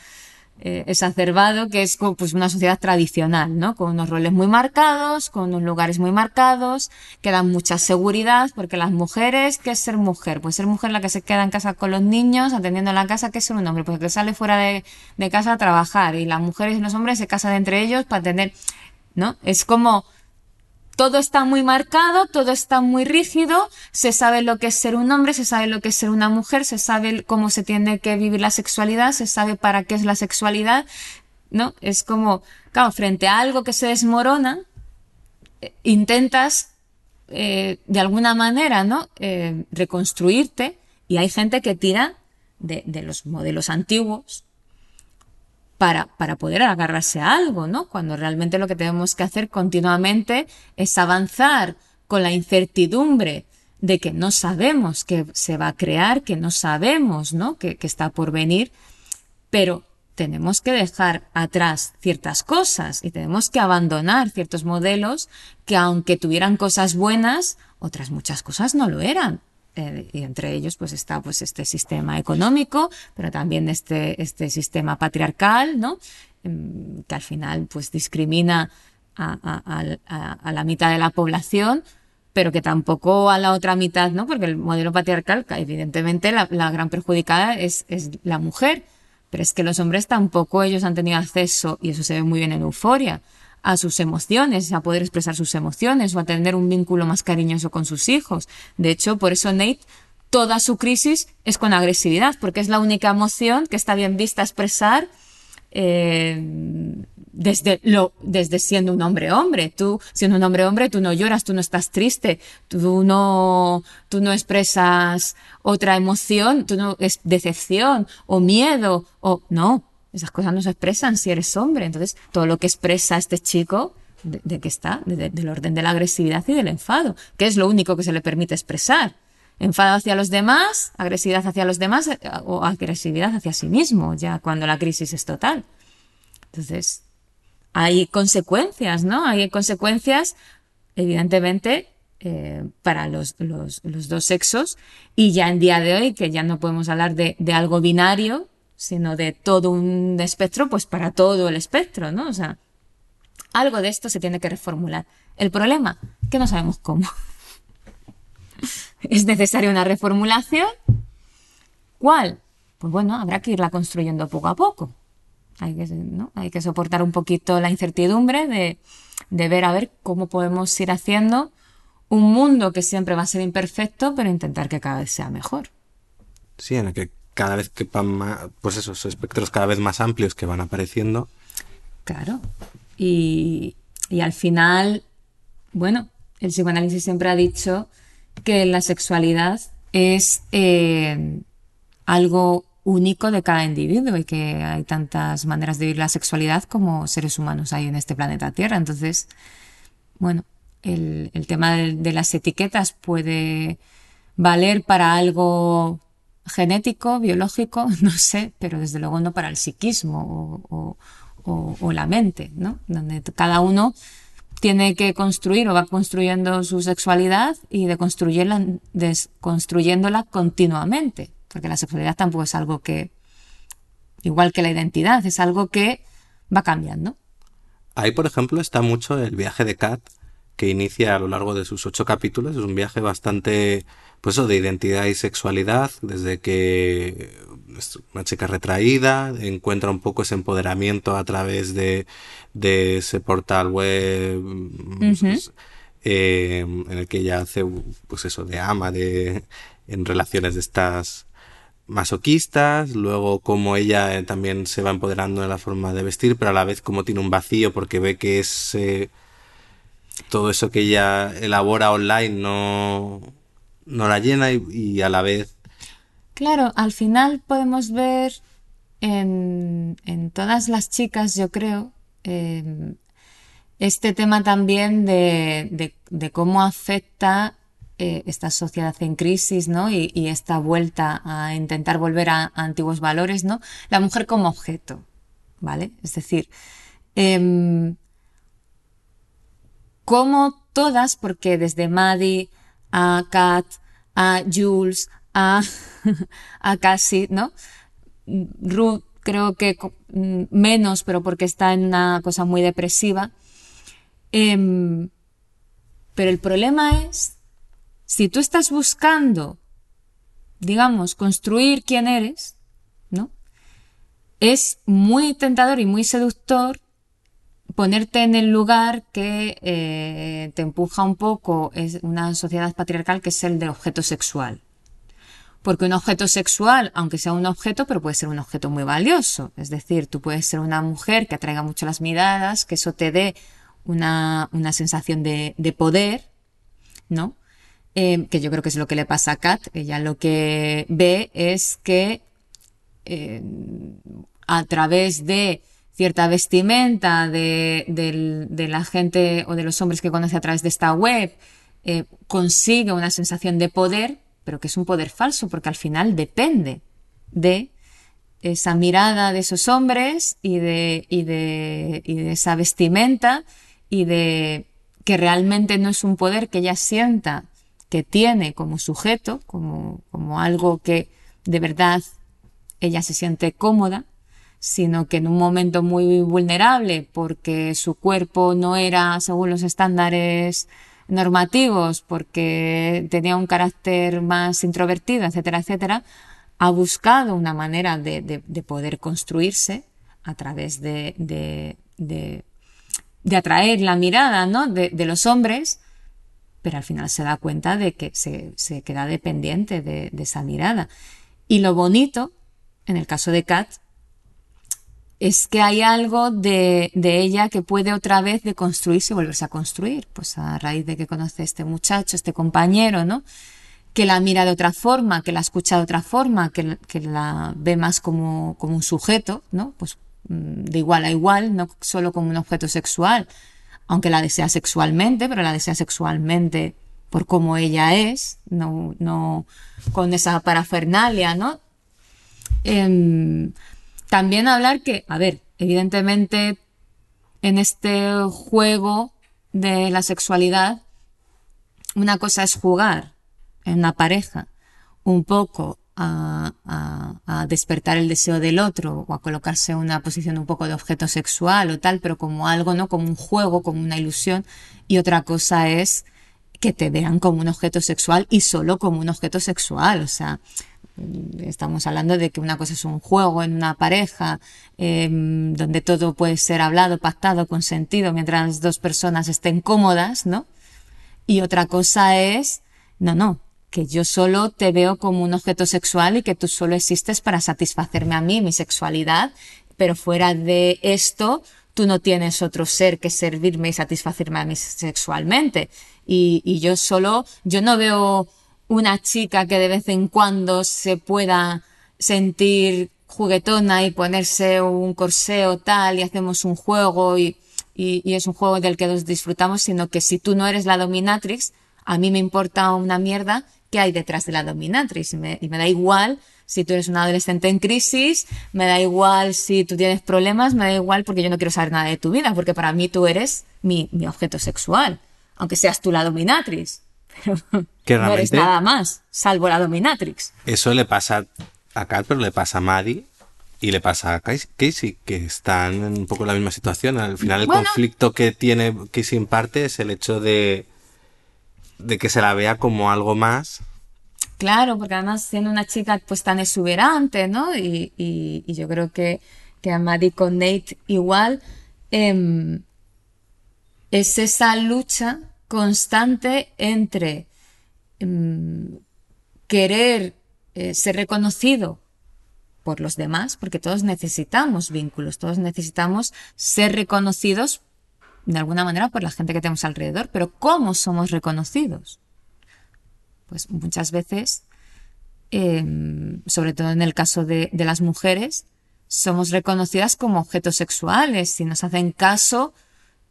eh, exacerbado, que es pues, una sociedad tradicional, ¿no? Con unos roles muy marcados, con unos lugares muy marcados, que dan mucha seguridad, porque las mujeres, ¿qué es ser mujer? Pues ser mujer la que se queda en casa con los niños, atendiendo la casa, ¿qué es ser un hombre? Pues que sale fuera de, de casa a trabajar, y las mujeres y los hombres se casan entre ellos para tener ¿no? Es como todo está muy marcado, todo está muy rígido, se sabe lo que es ser un hombre, se sabe lo que es ser una mujer, se sabe cómo se tiene que vivir la sexualidad, se sabe para qué es la sexualidad, ¿no? Es como, claro, frente a algo que se desmorona, eh, intentas eh, de alguna manera, ¿no? Eh, reconstruirte y hay gente que tira de, de los modelos antiguos, para, para poder agarrarse a algo, ¿no? Cuando realmente lo que tenemos que hacer continuamente es avanzar con la incertidumbre de que no sabemos qué se va a crear, que no sabemos, ¿no? Que, que está por venir, pero tenemos que dejar atrás ciertas cosas y tenemos que abandonar ciertos modelos que aunque tuvieran cosas buenas, otras muchas cosas no lo eran. Eh, y entre ellos pues está pues este sistema económico, pero también este, este sistema patriarcal, ¿no? Em, que al final pues discrimina a, la mitad de la población, pero que tampoco a la otra mitad, ¿no? Porque el modelo patriarcal, evidentemente la, la gran perjudicada es, es la mujer, pero es que los hombres tampoco ellos han tenido acceso, y eso se ve muy bien en Euforia, a sus emociones, a poder expresar sus emociones o a tener un vínculo más cariñoso con sus hijos. De hecho, por eso Nate, toda su crisis es con agresividad, porque es la única emoción que está bien vista expresar eh, desde, lo, desde siendo un hombre hombre. Tú, siendo un hombre hombre, tú no lloras, tú no estás triste, tú no, tú no expresas otra emoción, tú no es decepción o miedo o no esas cosas no se expresan si eres hombre. Entonces, todo lo que expresa este chico, ¿de, qué está? del orden de la agresividad y del enfado, que es lo único que se le permite expresar. Enfado hacia los demás, agresividad hacia los demás eh, o agresividad hacia sí mismo, ya cuando la crisis es total. Entonces, hay consecuencias, ¿no? Hay consecuencias, evidentemente, eh, para los, los, dos sexos y ya en día de hoy, que ya no podemos hablar de, de algo binario, sino de todo un espectro, pues para todo el espectro, ¿no? O sea, algo de esto se tiene que reformular. El problema, que no sabemos cómo. ¿Es necesaria una reformulación? ¿Cuál? Pues bueno, habrá que irla construyendo poco a poco. Hay que, ¿no? Hay que soportar un poquito la incertidumbre de, de ver a ver cómo podemos ir haciendo un mundo que siempre va a ser imperfecto, pero intentar que cada vez sea mejor. Sí, en el que cada vez que van más, pues esos espectros cada vez más amplios que van apareciendo. Claro. Y, y al final, bueno, el psicoanálisis siempre ha dicho que la sexualidad es eh, algo único de cada individuo y que hay tantas maneras de vivir la sexualidad como seres humanos hay en este planeta Tierra. Entonces, bueno, el, el tema de las etiquetas puede valer para algo genético, biológico, no sé, pero desde luego no para el psiquismo o, o, la mente, ¿no? Donde cada uno tiene que construir o va construyendo su sexualidad y de construirla, desconstruyéndola continuamente. Porque la sexualidad tampoco es algo que, igual que la identidad, es algo que va cambiando. Ahí, por ejemplo, está mucho el viaje de Kat, que inicia a lo largo de sus ocho capítulos. Es un viaje bastante, pues eso, de identidad y sexualidad, desde que es una chica retraída, encuentra un poco ese empoderamiento a través de, de ese portal web pues, eh, en el que ella hace, pues eso, de ama, de, en relaciones de estas masoquistas, luego como ella eh, también se va empoderando de la forma de vestir, pero a la vez como tiene un vacío porque ve que es eh, todo eso que ella elabora online no, no la llena y, a la vez... Claro, al final podemos ver en, en todas las chicas, yo creo, em, este tema también de, de, cómo afecta eh, esta sociedad en crisis, ¿no? Y, esta vuelta a intentar volver a, antiguos valores, ¿no? La mujer como objeto, ¿vale? Es decir, eh, como todas, porque desde Maddie a Kat, a Jules, a, a Cassie, ¿no? Ruth creo que menos, pero porque está en una cosa muy depresiva. Em, pero el problema es si tú estás buscando, digamos, construir quién eres, ¿no? Es muy tentador y muy seductor ponerte en el lugar que eh, te empuja un poco es una sociedad patriarcal que es el del objeto sexual. Porque un objeto sexual, aunque sea un objeto, pero puede ser un objeto muy valioso. Es decir, tú puedes ser una mujer que atraiga mucho las miradas, que eso te dé una, una sensación de, de poder, ¿no? Eh, que yo creo que es lo que le pasa a Kat. Ella lo que ve es que eh, a través de cierta vestimenta de, de, la gente o de los hombres que conoce a través de esta web, eh, consigue una sensación de poder, pero que es un poder falso porque al final depende de esa mirada de esos hombres y de, y de, y de esa vestimenta y de que realmente no es un poder que ella sienta que tiene como sujeto, como, como algo que de verdad ella se siente cómoda, sino que en un momento muy vulnerable porque su cuerpo no era según los estándares normativos, porque tenía un carácter más introvertido, etcétera, etcétera, ha buscado una manera de, de, poder construirse a través de, de, atraer la mirada ¿no? de, los hombres pero al final se da cuenta de que se, se queda dependiente de, de, esa mirada. Y lo bonito, en el caso de Kat, es que hay algo de, de ella que puede otra vez deconstruirse y volverse a construir, pues a raíz de que conoce este muchacho, este compañero, ¿no? Que la mira de otra forma, que la escucha de otra forma, que, que la ve más como, como un sujeto, ¿no? Pues mm, de igual a igual, no solo como un objeto sexual, aunque la desea sexualmente, pero la desea sexualmente por cómo ella es, no, no con esa parafernalia, ¿no? Em, también hablar que, a ver, evidentemente en este juego de la sexualidad, una cosa es jugar en una pareja un poco a, despertar el deseo del otro o a colocarse en una posición un poco de objeto sexual o tal, pero como algo, ¿no? Como un juego, como una ilusión. Y otra cosa es que te vean como un objeto sexual y solo como un objeto sexual. O sea, estamos hablando de que una cosa es un juego en una pareja, em, donde todo puede ser hablado, pactado, consentido, mientras las dos personas estén cómodas, ¿no? Y otra cosa es, no, no, que yo solo te veo como un objeto sexual y que tú solo existes para satisfacerme a mí, mi sexualidad, pero fuera de esto, tú no tienes otro ser que servirme y satisfacerme a mí sexualmente. Y yo solo, yo no veo una chica que de vez en cuando se pueda sentir juguetona y ponerse un corseo tal y hacemos un juego y, y, es un juego del que nos disfrutamos, sino que si tú no eres la dominatrix, a mí me importa una mierda qué hay detrás de la dominatrix. Y me, y me da igual si tú eres un adolescente en crisis, me da igual si tú tienes problemas, me da igual porque yo no quiero saber nada de tu vida, porque para mí tú eres mi, mi objeto sexual, aunque seas tú la dominatrix. Pero Que no eres nada más, salvo la dominatrix. Eso le pasa a Kat, pero le pasa a Maddie y le pasa a Cas- Casey, que están en un poco la misma situación. Al final el Bueno. conflicto que tiene Casey en parte es el hecho de, de que se la vea como algo más. Claro, porque además siendo una chica pues tan exuberante, ¿no? Y, y- y yo creo que, que a Maddie con Nate igual em, es esa lucha constante entre em, querer eh, ser reconocido por los demás, porque todos necesitamos vínculos, todos necesitamos ser reconocidos de alguna manera por la gente que tenemos alrededor, pero ¿cómo somos reconocidos? pues muchas veces, eh, sobre todo en el caso de, las mujeres, somos reconocidas como objetos sexuales y nos hacen caso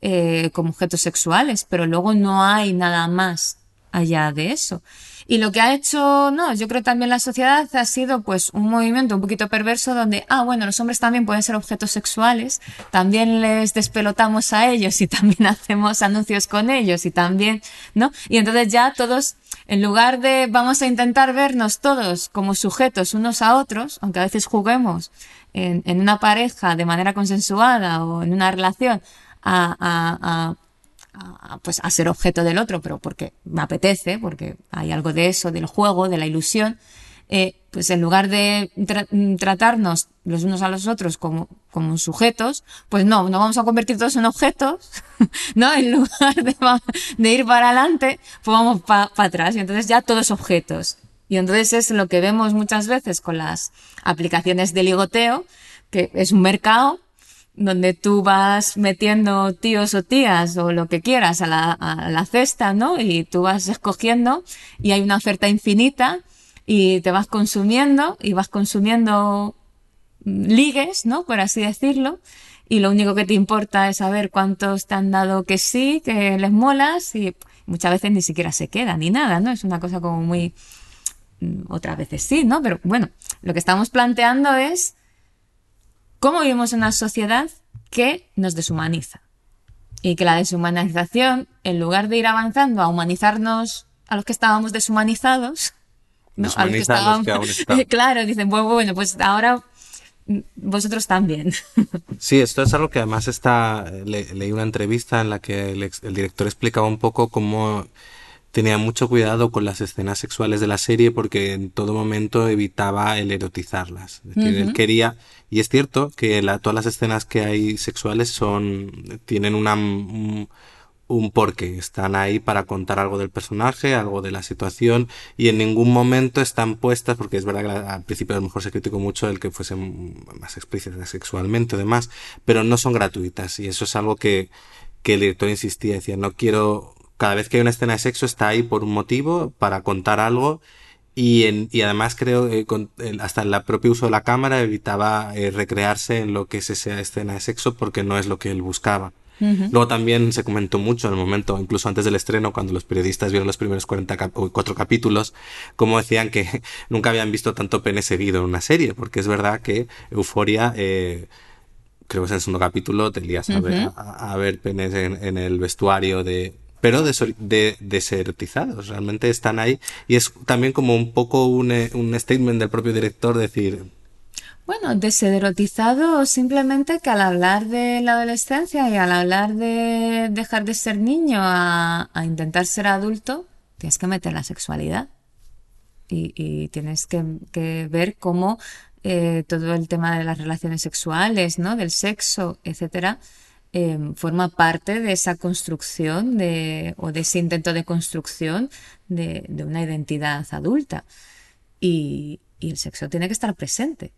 eh, como objetos sexuales, pero luego no hay nada más allá de eso. Y lo que ha hecho, no, yo creo también la sociedad ha sido pues un movimiento un poquito perverso donde, ah, bueno, los hombres también pueden ser objetos sexuales, también les despelotamos a ellos y también hacemos anuncios con ellos y también, ¿no? Y entonces ya todos, en lugar de vamos a intentar vernos todos como sujetos unos a otros, aunque a veces juguemos en, en una pareja de manera consensuada o en una relación a, a- a- a, pues a ser objeto del otro, pero porque me apetece, porque hay algo de eso, del juego, de la ilusión, eh, pues en lugar de tra- tratarnos los unos a los otros como, como sujetos, pues no, no vamos a convertir todos en objetos, ¿no? En lugar de, de ir para adelante, pues vamos para atrás y entonces ya todos objetos. Y entonces es lo que vemos muchas veces con las aplicaciones de ligoteo, que es un mercado donde tú vas metiendo tíos o tías o lo que quieras a la, a la cesta, ¿no? Y tú vas escogiendo y hay una oferta infinita y te vas consumiendo y vas consumiendo mm, ligues, ¿no? Por así decirlo. Y lo único que te importa es saber cuántos te han dado que sí, que les molas y muchas veces ni siquiera se queda ni nada, ¿no? Es una cosa como muy, mm, otras veces sí, ¿no? Pero bueno, lo que estamos planteando es cómo vivimos en una sociedad que nos deshumaniza. Y que la deshumanización, en lugar de ir avanzando a humanizarnos a los que estábamos deshumanizados, ¿no? a los que a los estábamos, que aún claro, dicen, bueno, bueno, pues ahora vosotros también. Sí, esto es algo que además está. le- leí una entrevista en la que el, ex- el director explicaba un poco cómo tenía mucho cuidado con las escenas sexuales de la serie porque en todo momento evitaba el erotizarlas. Es decir, él quería, y es cierto que la- todas las escenas que hay sexuales son, tienen una, un, un porqué, están ahí para contar algo del personaje, algo de la situación, y en ningún momento están puestas, porque es verdad que la- al principio a lo mejor se criticó mucho el que fuesen más explícitas sexualmente o demás, pero no son gratuitas, y eso es algo que, que el director insistía, decía, no quiero, cada vez que hay una escena de sexo está ahí por un motivo, para contar algo, y, en, y además creo que el- hasta el propio uso de la cámara evitaba eh, recrearse en lo que es esa escena de sexo porque no es lo que él buscaba. Luego también se comentó mucho en el momento, incluso antes del estreno, cuando los periodistas vieron los primeros 40 cap- o cuatro capítulos, como decían que nunca habían visto tanto pene seguido en una serie, porque es verdad que Euforia, eh, creo que es el segundo capítulo, te lías a, ver, a, a ver penes en, en el vestuario de pero de, desertizados, realmente están ahí y es también como un poco un, eh, un statement del propio director decir, Bueno, deserotizado simplemente que al hablar de la adolescencia y al hablar de dejar de ser niño a, a intentar ser adulto, tienes que meter la sexualidad. Y, y tienes que, que ver cómo eh, todo el tema de las relaciones sexuales, ¿no? Del sexo, etcétera, eh, forma parte de esa construcción de, o de ese intento de construcción de, de una identidad adulta. Y, y el sexo tiene que estar presente.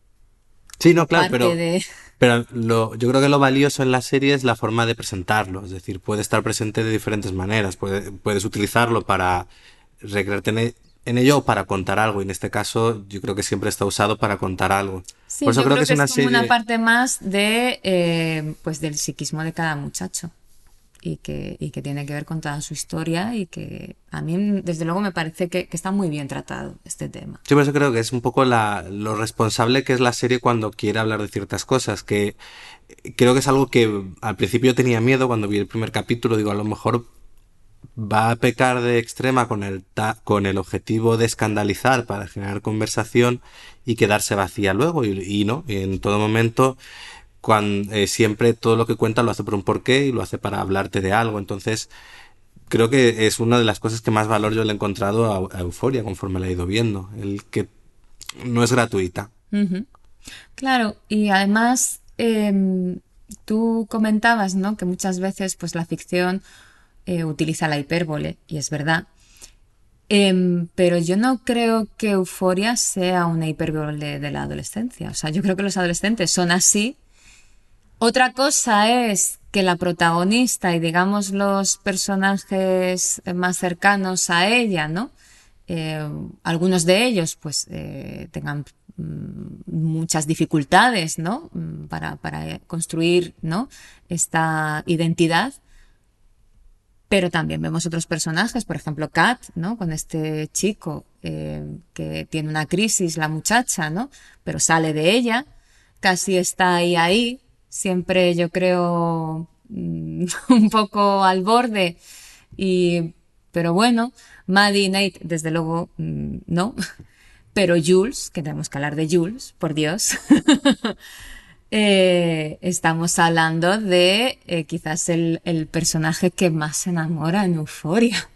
Sí, no, claro, pero, de- pero lo, yo creo que lo valioso en la serie es la forma de presentarlo. Es decir, puede estar presente de diferentes maneras. Puede- puedes utilizarlo para recrearte en, e- en ello o para contar algo. Y en este caso, yo creo que siempre está usado para contar algo. Sí, Por eso yo creo, que es una como serie. una parte más de, eh, pues del psiquismo de cada muchacho. y que, y que tiene que ver con toda su historia y que a mí desde luego me parece que, que está muy bien tratado este tema. Sí, por eso creo que es un poco la, lo responsable que es la serie cuando quiere hablar de ciertas cosas, que creo que es algo que al principio tenía miedo cuando vi el primer capítulo, digo, a lo mejor va a pecar de extrema con el, con el objetivo de escandalizar para generar conversación y quedarse vacía luego, y, no, en todo momento cuando, eh, siempre todo lo que cuenta lo hace por un porqué y lo hace para hablarte de algo. Entonces, creo que es una de las cosas que más valor yo le he encontrado a, Euforia conforme la he ido viendo. El que no es gratuita. Claro, y además eh, tú comentabas, ¿no? Que muchas veces, pues la ficción eh, utiliza la hipérbole, y es verdad. Eh, pero yo no creo que Euforia sea una hipérbole de la adolescencia. O sea, yo creo que los adolescentes son así otra cosa es que la protagonista y digamos los personajes más cercanos a ella, ¿no? Eh, algunos de ellos pues eh, tengan mm, muchas dificultades, ¿no? Mm, para, para, construir, ¿no? Esta identidad. Pero también vemos otros personajes, por ejemplo, Kat, ¿no? Con este chico eh, que tiene una crisis, la muchacha, ¿no? Pero sale de ella, casi está ahí ahí, siempre yo creo mm, un poco al borde y pero bueno, Maddie y Nate desde luego mm, no, pero Jules, que tenemos que hablar de Jules, por Dios, eh, estamos hablando de eh, quizás el, el personaje que más se enamora en Euforia.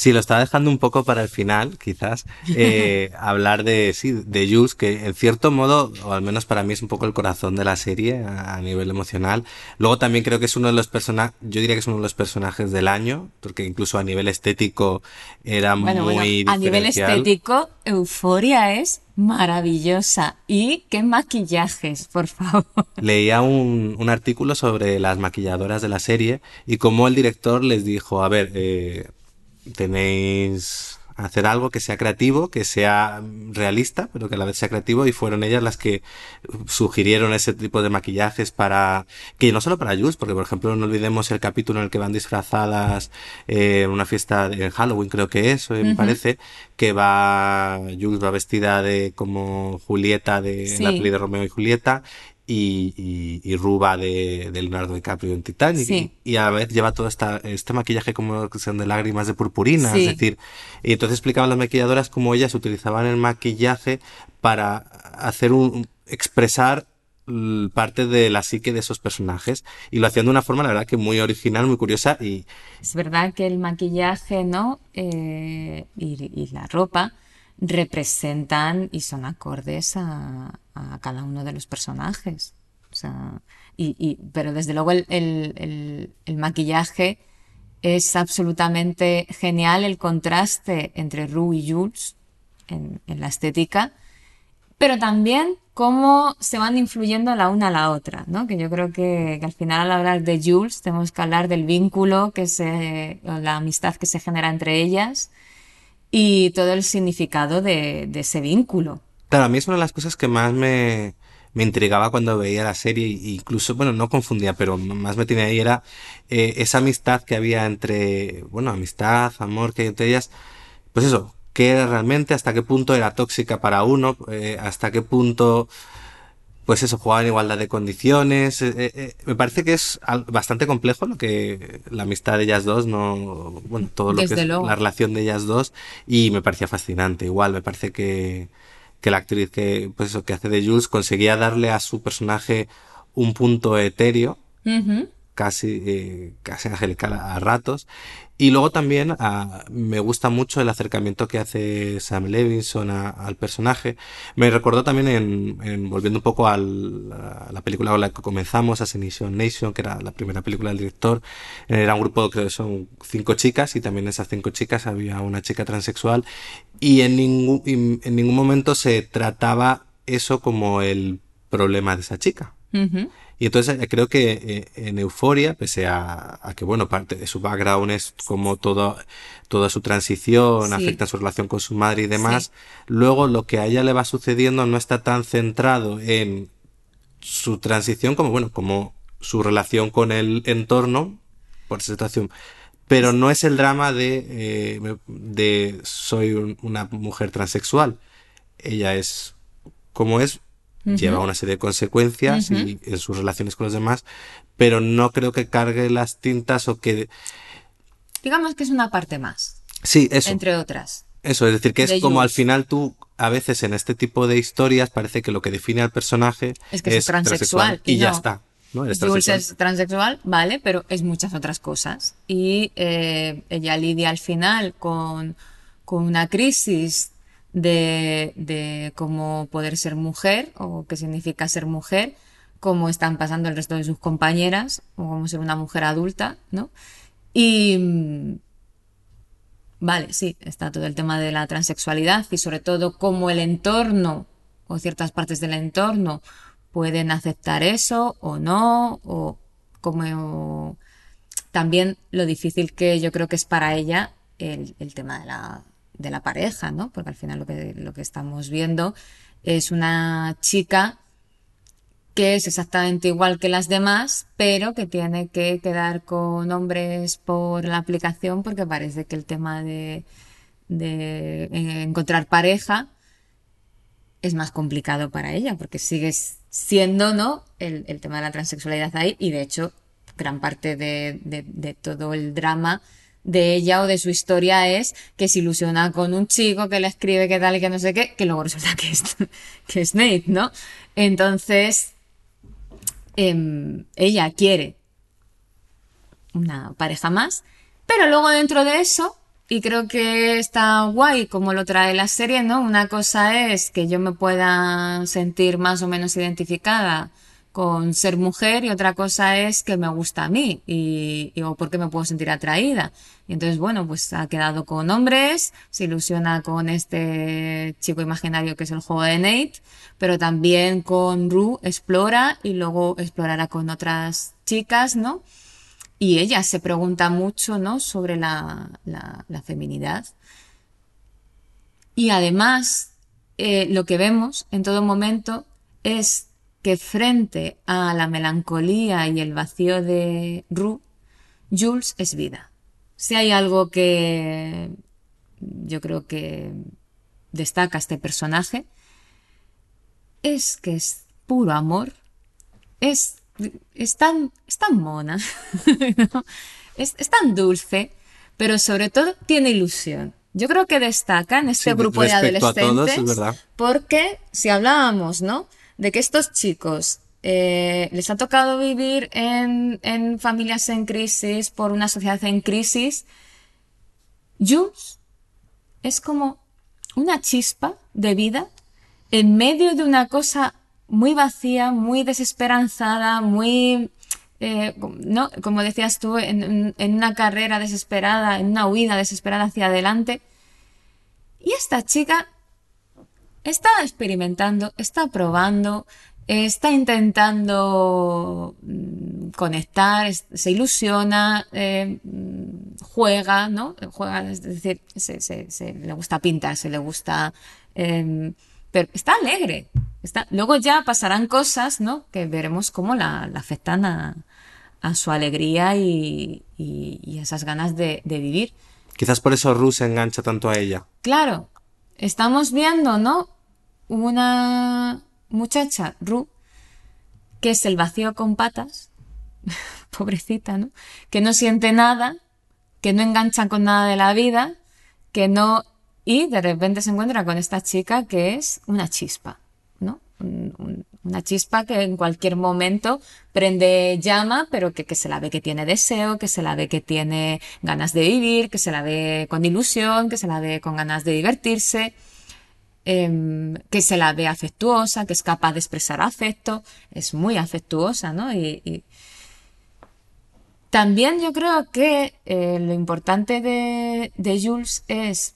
Sí, lo estaba dejando un poco para el final, quizás, eh, hablar de, sí, de Jules, que en cierto modo, o al menos para mí es un poco el corazón de la serie a, a nivel emocional. Luego también creo que es uno de los personajes, yo diría que es uno de los personajes del año, porque incluso a nivel estético era bueno, muy bueno, A nivel estético, Euforia es maravillosa. Y qué maquillajes, por favor. Leía un, un, artículo sobre las maquilladoras de la serie y cómo el director les dijo, a ver, eh, tenéis hacer algo que sea creativo, que sea realista, pero que a la vez sea creativo y fueron ellas las que sugirieron ese tipo de maquillajes para que no solo para Jules, porque por ejemplo no olvidemos el capítulo en el que van disfrazadas eh, una fiesta de Halloween creo que es, uh -huh. me parece, que va Jules va vestida de como Julieta de sí. la peli de Romeo y Julieta y, y, y, Ruba de, de, Leonardo DiCaprio en Titanic sí. y, y, a la vez lleva todo esta, este maquillaje como que son de lágrimas de purpurina, sí. es decir, y entonces explicaban las maquilladoras cómo ellas utilizaban el maquillaje para hacer un, expresar parte de la psique de esos personajes y lo hacían de una forma la verdad que muy original muy curiosa y es verdad que el maquillaje no eh, y, y la ropa representan y son acordes a, a cada uno de los personajes. O sea, y, y, pero desde luego el, el, el, maquillaje es absolutamente genial, el contraste entre Rue y Jules en, en la estética, pero también cómo se van influyendo la una a la otra, ¿no? Que yo creo que, que, al final al hablar de Jules tenemos que hablar del vínculo que se, la amistad que se genera entre ellas y todo el significado de, de ese vínculo. Claro, a mí es una de las cosas que más me, me intrigaba cuando veía la serie, incluso, bueno, no confundía, pero más me tenía ahí, era eh, esa amistad que había entre, bueno, amistad, amor que hay entre ellas, pues eso, qué era realmente, hasta qué punto era tóxica para uno, eh, hasta qué punto, pues eso, jugaba en igualdad de condiciones, eh, eh me parece que es bastante complejo lo que la amistad de ellas dos, no, bueno, todo lo Desde que es luego. la relación de ellas dos, y me parecía fascinante, igual, me parece que que la actriz que, pues eso, que hace de Jules conseguía darle a su personaje un punto etéreo. Casi, eh, casi angelical a, a ratos. Y luego también a, me gusta mucho el acercamiento que hace Sam Levinson al personaje. Me recordó también en, en volviendo un poco al, a la película con la que comenzamos, Assassination Nation, que era la primera película del director. Era un grupo, creo que son cinco chicas, y también esas cinco chicas había una chica transexual. Y en ningún, en ningún momento se trataba eso como el problema de esa chica. Uh. Y entonces eh, creo que eh, en Euforia, pese a, a, que, bueno, parte de su background es como todo, toda su transición, sí. afecta su relación con su madre y demás, sí. luego lo que a ella le va sucediendo no está tan centrado en su transición como, bueno, como su relación con el entorno, por esa situación. Pero no es el drama de, eh, de soy un- una mujer transexual. Ella es como es, lleva una serie de consecuencias y en sus relaciones con los demás, pero no creo que cargue las tintas o que... Digamos que es una parte más, Sí, eso. entre otras. Eso, es decir, que es de como al Jules. final tú, a veces en este tipo de historias, parece que lo que define al personaje Es que es transexual, y, y ya no. está. ¿no? Eres Jules transexual. es transexual, vale, pero es muchas otras cosas. Y eh, ella lidia al final con, con una crisis de, de cómo poder ser mujer o qué significa ser mujer, cómo están pasando el resto de sus compañeras o cómo ser una mujer adulta, ¿no? Y mm, vale, sí, está todo el tema de la transexualidad y sobre todo cómo el entorno o ciertas partes del entorno pueden aceptar eso o no, o como también lo difícil que yo creo que es para ella el, el tema de la, de la pareja, ¿no? Porque al final lo que, lo que estamos viendo es una chica que es exactamente igual que las demás, pero que tiene que quedar con hombres por la aplicación porque parece que el tema de, de encontrar pareja es más complicado para ella, porque sigue siendo, ¿no? El, el tema de la transexualidad ahí, y de hecho, gran parte de, de- de todo el drama de ella o de su historia es que se ilusiona con un chico que le escribe que tal y que no sé qué, que luego resulta que es, que es Nate, ¿no? Entonces, em, ella quiere una pareja más, pero luego dentro de eso, y creo que está guay como lo trae la serie, ¿no? Una cosa es que yo me pueda sentir más o menos identificada con ser mujer y otra cosa es que me gusta a mí y, o porque me puedo sentir atraída. Y entonces, bueno, pues ha quedado con hombres, se ilusiona con este chico imaginario que es el juego de Nate, pero también con Rue explora y luego explorará con otras chicas, ¿no? Y ella se pregunta mucho, ¿no? Sobre la, la, la feminidad. Y además, eh, lo que vemos en todo momento es que frente a la melancolía y el vacío de Rue, Jules es vida. Si hay algo que yo creo que destaca este personaje, es que es puro amor, es, es, tan, es tan mona, ¿no? es, es tan dulce, pero sobre todo tiene ilusión. Yo creo que destaca en este Sí, grupo de adolescentes todos, es verdad. porque si hablábamos, ¿no? De que estos chicos eh, les ha tocado vivir en, familias en crisis, por una sociedad en crisis, Jules es como una chispa de vida en medio de una cosa muy vacía, muy desesperanzada, muy, eh, ¿no? Como decías tú, en una carrera desesperada, en una huida desesperada hacia adelante. Y esta chica está experimentando, está probando, está intentando mm, conectar, se ilusiona, eh, mm, juega, ¿no? Juega, es decir, se, se- se- le gusta pintar, se le gusta... eh, pero está alegre. Está, luego ya pasarán cosas, ¿no? Que veremos cómo la, la afectan a, a su alegría y, y- esas ganas de, de vivir. Quizás por eso Ru se engancha tanto a ella. Claro, estamos viendo, ¿no? Una muchacha, Ru, que es el vacío con patas, pobrecita, ¿no? Que no siente nada, que no engancha con nada de la vida, que no... Y de repente se encuentra con esta chica que es una chispa. Un- un- Una chispa que en cualquier momento prende llama, pero que, se la ve que tiene deseo, que se la ve que tiene ganas de vivir, que se la ve con ilusión, que se la ve con ganas de divertirse, em, que se la ve afectuosa, que es capaz de expresar afecto, es muy afectuosa, ¿no? Y, y también yo creo que eh, lo importante de, de Jules es,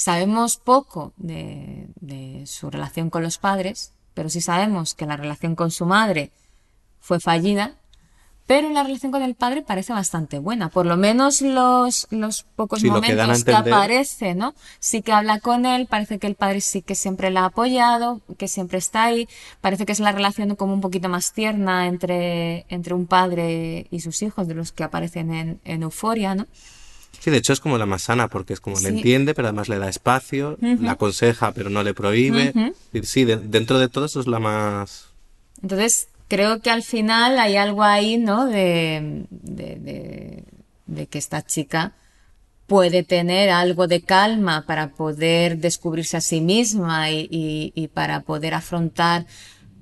sabemos poco de, de su relación con los padres, pero sí sabemos que la relación con su madre fue fallida, pero la relación con el padre parece bastante buena. Por lo menos los, los pocos Sí, lo que dan a momentos que, entender. aparece, ¿no? Sí que habla con él, parece que el padre sí que siempre la ha apoyado, que siempre está ahí. Parece que es la relación como un poquito más tierna entre, entre un padre y sus hijos, de los que aparecen en, en Euforia, ¿no? Sí, de hecho es como la más sana, porque es como le Sí. entiende, pero además le da espacio, la aconseja, pero no le prohíbe. Sí, de- dentro de todo eso es la más... Entonces, creo que al final hay algo ahí, ¿no? De, de, de- de que esta chica puede tener algo de calma para poder descubrirse a sí misma y, y- y para poder afrontar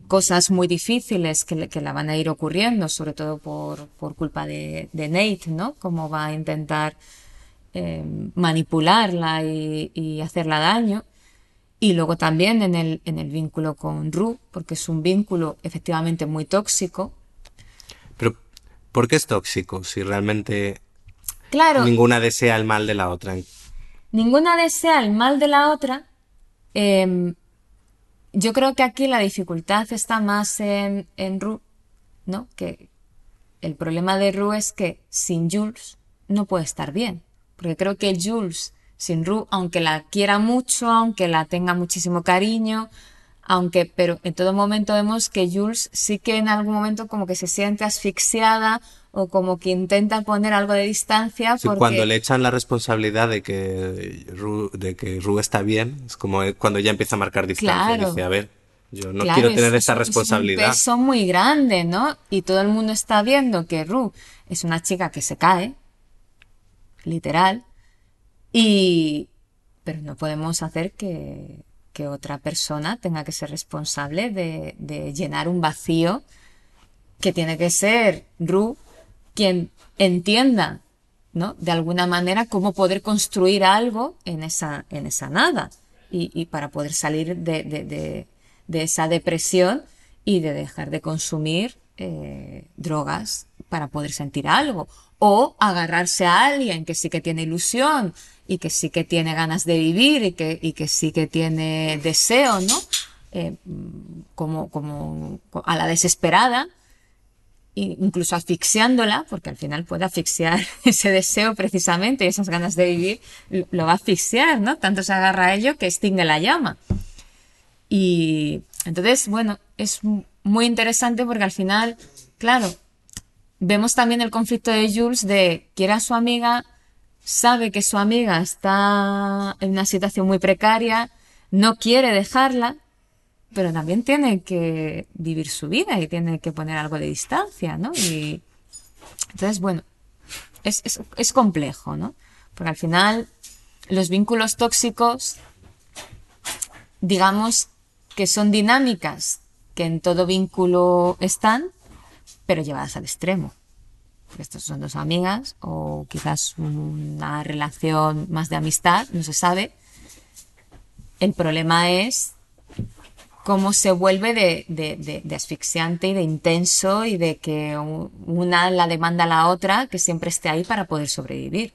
cosas muy difíciles que, le- que la van a ir ocurriendo, sobre todo por, por culpa de, de Nate, ¿no? Cómo va a intentar eh, manipularla y, y hacerla daño. Y luego también en el, en el vínculo con Ru, porque es un vínculo efectivamente muy tóxico. Pero, ¿por qué es tóxico si realmente Claro, ninguna desea el mal de la otra? ninguna desea el mal de la otra. Em, yo creo que aquí la dificultad está más en, en Ru, ¿no? Que el problema de Ru es que sin Jules no puede estar bien. Porque creo que Jules sin Ru, aunque la quiera mucho, aunque la tenga muchísimo cariño, aunque, pero en todo momento vemos que Jules sí que en algún momento como que se siente asfixiada o como que intenta poner algo de distancia Sí, porque Cuando le echan la responsabilidad de que Ru, de que Ru está bien, es como cuando ya empieza a marcar distancia. y Claro. Dice, a ver, yo no Claro, quiero tener es esta un- responsabilidad. Es un peso muy grande, ¿no? Y todo el mundo está viendo que Ru es una chica que se cae, literal, y pero no podemos hacer que, que otra persona tenga que ser responsable de, de llenar un vacío que tiene que ser Ru quien entienda, ¿no? De alguna manera cómo poder construir algo en esa, en esa nada. Y, y para poder salir de, de- de- esa depresión y de dejar de consumir eh, drogas para poder sentir algo o agarrarse a alguien que sí que tiene ilusión y que sí que tiene ganas de vivir y que, y que sí que tiene deseo, ¿no? Eh, como, como a la desesperada incluso asfixiándola, porque al final puede asfixiar ese deseo precisamente y esas ganas de vivir, lo va a asfixiar, ¿no? Tanto se agarra a ello que extingue la llama. Y entonces, bueno, es muy interesante porque al final, claro, vemos también el conflicto de Jules de quiere a su amiga, sabe que su amiga está en una situación muy precaria, no quiere dejarla, pero también tiene que vivir su vida y tiene que poner algo de distancia, ¿no? Y entonces, bueno, es, es, es complejo, ¿no? Porque al final los vínculos tóxicos, digamos que son dinámicas que en todo vínculo están, pero llevadas al extremo. Estos son dos amigas o quizás una relación más de amistad, no se sabe. El problema es cómo se vuelve de, de- de- de asfixiante y de intenso y de que una la demanda a la otra que siempre esté ahí para poder sobrevivir.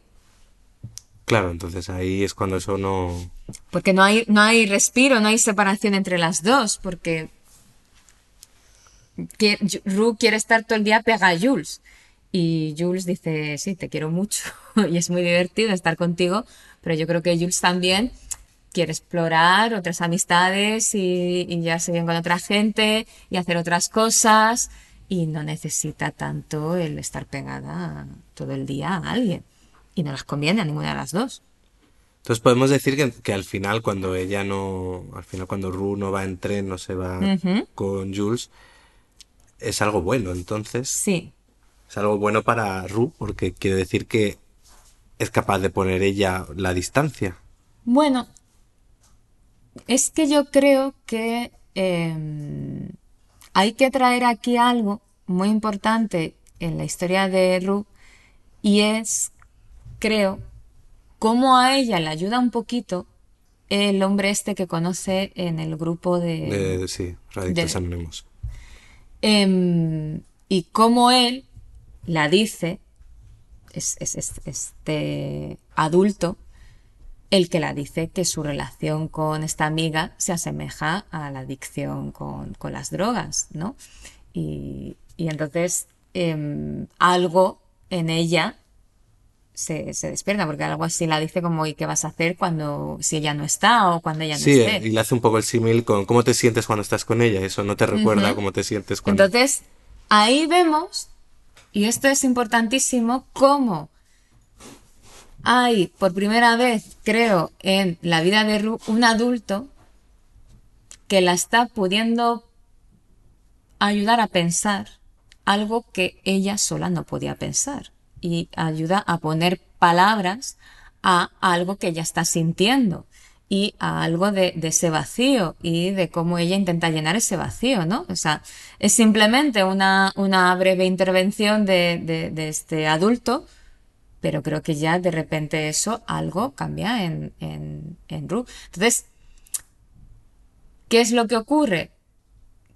Claro, entonces ahí es cuando eso no... Porque no hay, no hay respiro, no hay separación entre las dos, porque que- Ru quiere estar todo el día pega a Jules. Y Jules dice, sí, te quiero mucho y es muy divertido estar contigo, pero yo creo que Jules también quiere explorar otras amistades y, y llevarse bien con otra gente y hacer otras cosas y no necesita tanto el estar pegada todo el día a alguien. Y no las conviene a ninguna de las dos. Entonces podemos decir que, que al final cuando ella no... Al final cuando Ru no va en tren, no se va con Jules, es algo bueno. Entonces Sí, es algo bueno para Ru porque quiere decir que es capaz de poner ella la distancia. Bueno, es que yo creo que eh, hay que traer aquí algo muy importante en la historia de Ru y es, creo, cómo a ella le ayuda un poquito el hombre este que conoce en el grupo de... De, sí, Radictos de- Anónimos. Em, y cómo él la dice, es, es- es- este adulto, el que la dice que su relación con esta amiga se asemeja a la adicción con, con las drogas, ¿no? Y, y entonces em, algo en ella se, se, despierta, porque algo así la dice como, ¿y qué vas a hacer cuando, si ella no está o cuando ella no sí, esté? y le hace un poco el símil con cómo te sientes cuando estás con ella, eso no te recuerda cómo te sientes cuando... Entonces, ahí vemos, y esto es importantísimo, cómo hay, por primera vez, creo, en la vida de Ru, un adulto que la está pudiendo ayudar a pensar algo que ella sola no podía pensar y ayuda a poner palabras a algo que ella está sintiendo y a algo de, ese vacío y de cómo ella intenta llenar ese vacío, ¿no? O sea, es simplemente una, una breve intervención de, de, este adulto, pero creo que ya de repente eso algo cambia en, en, en Ru. Entonces, ¿qué es lo que ocurre?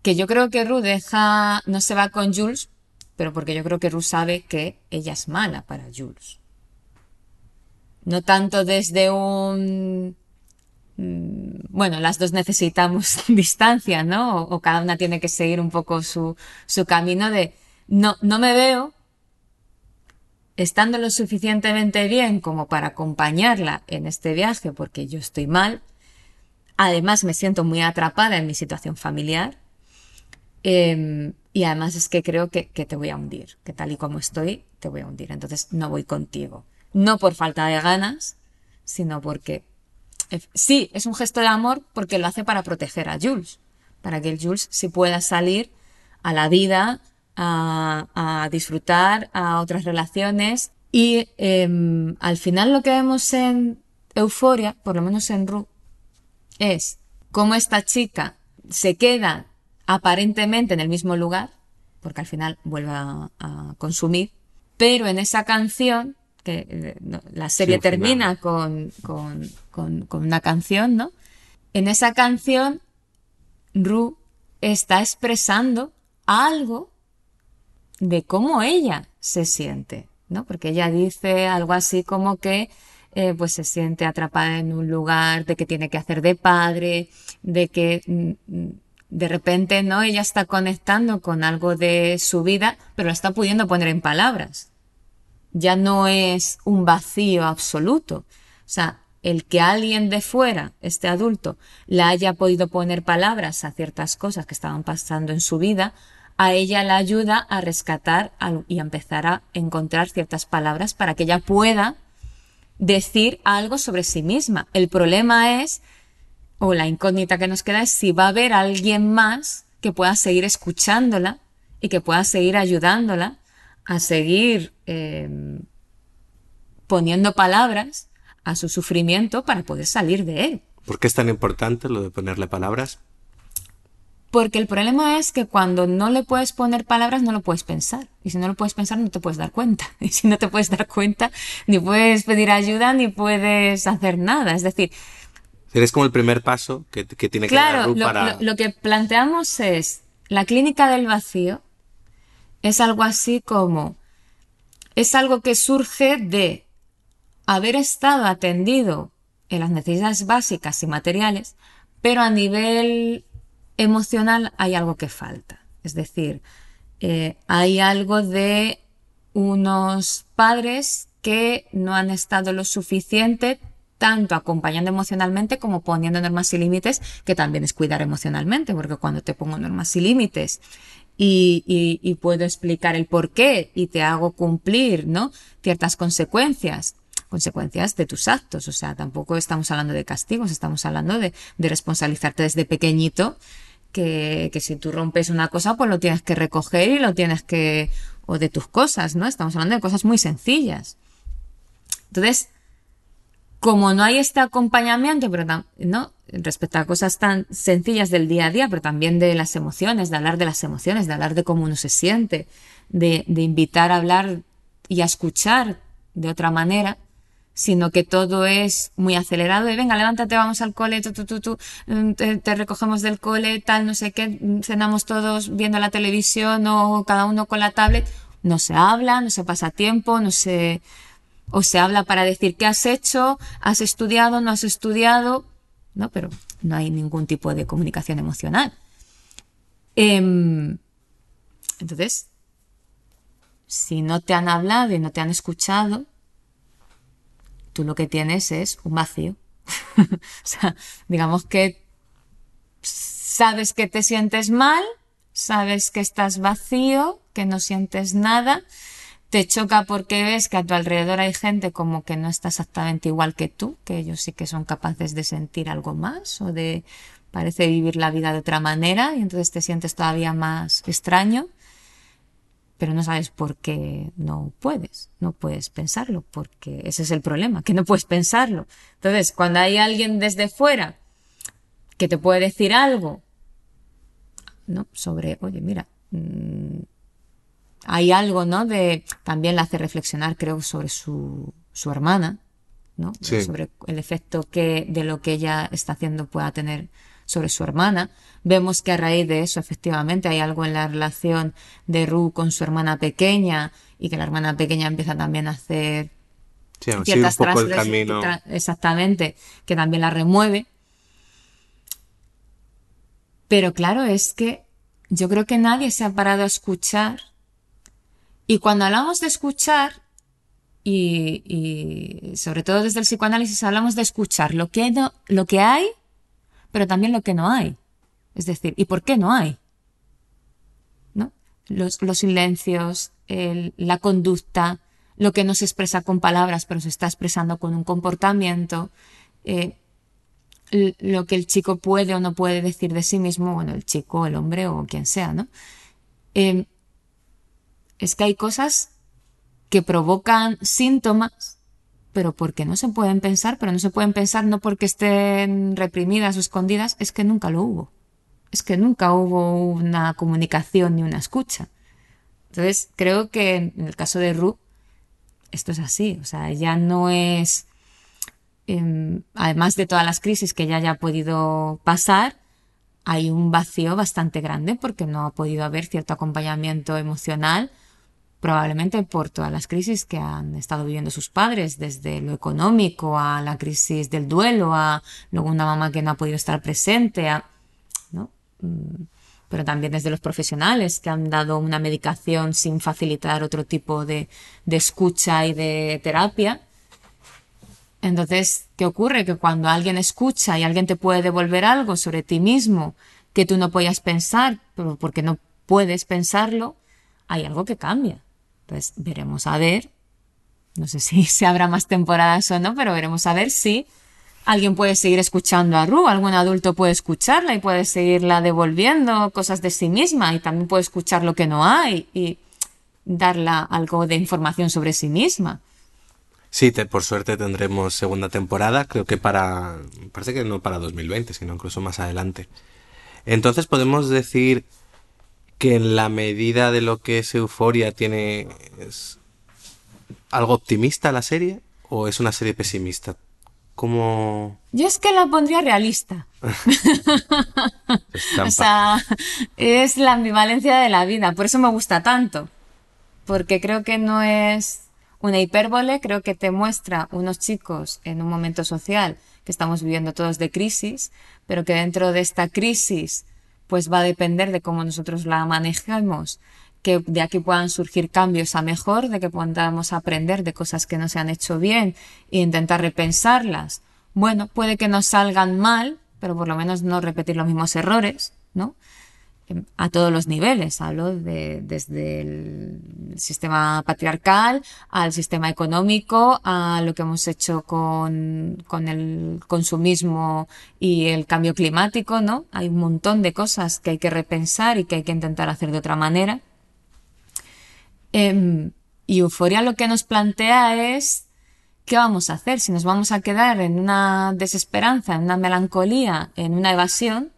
Que yo creo que Ru deja, no se va con Jules pero porque yo creo que Ruth sabe que ella es mala para Jules. No tanto desde un... Mm, bueno, las dos necesitamos distancia, ¿no? O, cada una tiene que seguir un poco su, su camino de... No, no me veo estando lo suficientemente bien como para acompañarla en este viaje porque yo estoy mal. Además me siento muy atrapada en mi situación familiar. Eh, y además es que creo que, te voy a hundir, que tal y como estoy, te voy a hundir. Entonces no voy contigo. No por falta de ganas, sino porque sí, es un gesto de amor porque lo hace para proteger a Jules, para que el Jules sí pueda salir a la vida, a, disfrutar, a otras relaciones. Y em, al final lo que vemos en Euforia, por lo menos en Ru, es cómo esta chica se queda aparentemente en el mismo lugar, porque al final vuelve a, consumir, pero en esa canción, que eh, la serie termina con, con, con, una canción, ¿no? En esa canción, Ru está expresando algo de cómo ella se siente, ¿no? Porque ella dice algo así como que eh, pues se siente atrapada en un lugar, de que tiene que hacer de padre, de que mm, mm, de repente, ¿no? Ella está conectando con algo de su vida, pero lo está pudiendo poner en palabras. Ya no es un vacío absoluto. O sea, el que alguien de fuera, este adulto, le haya podido poner palabras a ciertas cosas que estaban pasando en su vida, a ella la ayuda a rescatar y a empezar a encontrar ciertas palabras para que ella pueda decir algo sobre sí misma. El problema es o la incógnita que nos queda es si va a haber alguien más que pueda seguir escuchándola y que pueda seguir ayudándola a seguir em, poniendo palabras a su sufrimiento para poder salir de él. ¿Por qué es tan importante lo de ponerle palabras? Porque el problema es que cuando no le puedes poner palabras no lo puedes pensar. Y si no lo puedes pensar no te puedes dar cuenta. Y si no te puedes dar cuenta ni puedes pedir ayuda ni puedes hacer nada. Es decir, es como el primer paso que, tiene que dar lo, para... Lo, lo que planteamos es, la clínica del vacío es algo así como, es algo que surge de haber estado atendido en las necesidades básicas y materiales, pero a nivel emocional hay algo que falta. Es decir, eh, hay algo de unos padres que no han estado lo suficiente tanto acompañando emocionalmente como poniendo normas y límites, que también es cuidar emocionalmente, porque cuando te pongo normas y límites y, y, puedo explicar el por qué y te hago cumplir, ¿no? Ciertas consecuencias, consecuencias de tus actos. O sea, tampoco estamos hablando de castigos, estamos hablando de, de responsabilizarte desde pequeñito, que, que si tú rompes una cosa, pues lo tienes que recoger y lo tienes que, o de tus cosas, ¿no? Estamos hablando de cosas muy sencillas. Entonces, como no hay este acompañamiento, pero no, respecto a cosas tan sencillas del día a día, pero también de las emociones, de hablar de las emociones, de hablar de cómo uno se siente, de, de invitar a hablar y a escuchar de otra manera, sino que todo es muy acelerado de venga, levántate, vamos al cole, tú, tú, tú, mm, te, te, recogemos del cole, tal, no sé qué, cenamos todos viendo la televisión o cada uno con la tablet. No se habla, no se pasa tiempo, no se, o se habla para decir qué has hecho, has estudiado, no has estudiado, ¿no? Pero no hay ningún tipo de comunicación emocional. Em, entonces, si no te han hablado y no te han escuchado, tú lo que tienes es un vacío. o sea, digamos que sabes que te sientes mal, sabes que estás vacío, que no sientes nada, te choca porque ves que a tu alrededor hay gente como que no está exactamente igual que tú, que ellos sí que son capaces de sentir algo más o de parece vivir la vida de otra manera y entonces te sientes todavía más extraño, pero no sabes por qué no puedes, no puedes pensarlo, porque ese es el problema, que no puedes pensarlo. Entonces, cuando hay alguien desde fuera que te puede decir algo, ¿no? Sobre, oye, mira, mmm, hay algo, ¿no? De, también la hace reflexionar, creo, sobre su, su hermana, ¿no? Sí. Sobre el efecto que de lo que ella está haciendo pueda tener sobre su hermana. Vemos que a raíz de eso, efectivamente, hay algo en la relación de Ru con su hermana pequeña y que la hermana pequeña empieza también a hacer Sí, sí, un ciertas poco el camino. exactamente, que también la remueve. Pero claro, es que yo creo que nadie se ha parado a escuchar. Y cuando hablamos de escuchar, y, y sobre todo desde el psicoanálisis hablamos de escuchar lo que, no- lo que hay, pero también lo que no hay. Es decir, ¿y por qué no hay? ¿No? Los, los silencios, el- la conducta, lo que no se expresa con palabras, pero se está expresando con un comportamiento, eh, lo que el chico puede o no puede decir de sí mismo, bueno, el chico, el hombre o quien sea, ¿no? Eh, es que hay cosas que provocan síntomas, pero porque no se pueden pensar, pero no se pueden pensar no porque estén reprimidas o escondidas, es que nunca lo hubo. Es que nunca hubo una comunicación ni una escucha. Entonces, creo que en el caso de Ru, esto es así. O sea, ya no es, em, además de todas las crisis que ya haya podido pasar, hay un vacío bastante grande porque no ha podido haber cierto acompañamiento emocional, probablemente por todas las crisis que han estado viviendo sus padres, desde lo económico a la crisis del duelo, a luego una mamá que no ha podido estar presente, a, ¿no? Mm, pero también desde los profesionales que han dado una medicación sin facilitar otro tipo de, de escucha y de terapia. Entonces, ¿qué ocurre? Que cuando alguien escucha y alguien te puede devolver algo sobre ti mismo que tú no podías pensar, pero porque no puedes pensarlo, hay algo que cambia. Entonces, veremos a ver, no sé si se habrá más temporadas o no, pero veremos a ver si alguien puede seguir escuchando a Ru, algún adulto puede escucharla y puede seguirla devolviendo cosas de sí misma y también puede escuchar lo que no hay y darla algo de información sobre sí misma. Sí, por suerte tendremos segunda temporada, creo que para, parece que no para 2020, sino incluso más adelante. Entonces podemos decir que en la medida de lo que es Euforia tiene es algo optimista la serie o es una serie pesimista. ¿Cómo Yo es que la pondría realista. O sea, es la ambivalencia de la vida. Por eso me gusta tanto. Porque creo que no es una hipérbole, creo que te muestra unos chicos en un momento social que estamos viviendo todos de crisis, pero que dentro de esta crisis pues va a depender de cómo nosotros la manejemos, que de aquí puedan surgir cambios a mejor, de que podamos aprender de cosas que no se han hecho bien e intentar repensarlas. Bueno, puede que nos salgan mal, pero por lo menos no repetir los mismos errores, ¿no? Em, a todos los niveles. Hablo de, desde el sistema patriarcal al sistema económico, a lo que hemos hecho con, con el consumismo y el cambio climático, ¿no? Hay un montón de cosas que hay que repensar y que hay que intentar hacer de otra manera. Em, y Euforia lo que nos plantea es ¿qué vamos a hacer? Si nos vamos a quedar en una desesperanza, en una melancolía, en una evasión,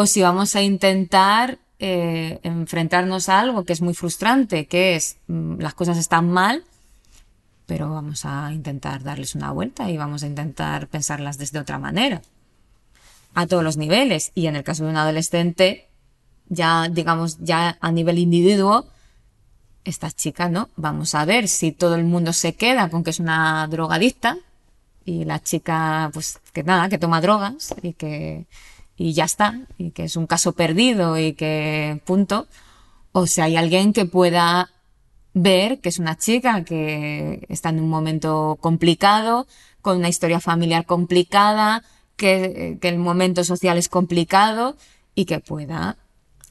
o si vamos a intentar eh, enfrentarnos a algo que es muy frustrante, que es mm, las cosas están mal, pero vamos a intentar darles una vuelta y vamos a intentar pensarlas desde otra manera, a todos los niveles. Y en el caso de un adolescente, ya digamos, ya a nivel individuo, esta chica, ¿no? Vamos a ver si todo el mundo se queda con que es una drogadicta y la chica, pues que nada, que toma drogas y que y ya está, y que es un caso perdido y que punto. O si hay alguien que pueda ver que es una chica que está en un momento complicado, con una historia familiar complicada, que, que el momento social es complicado y que pueda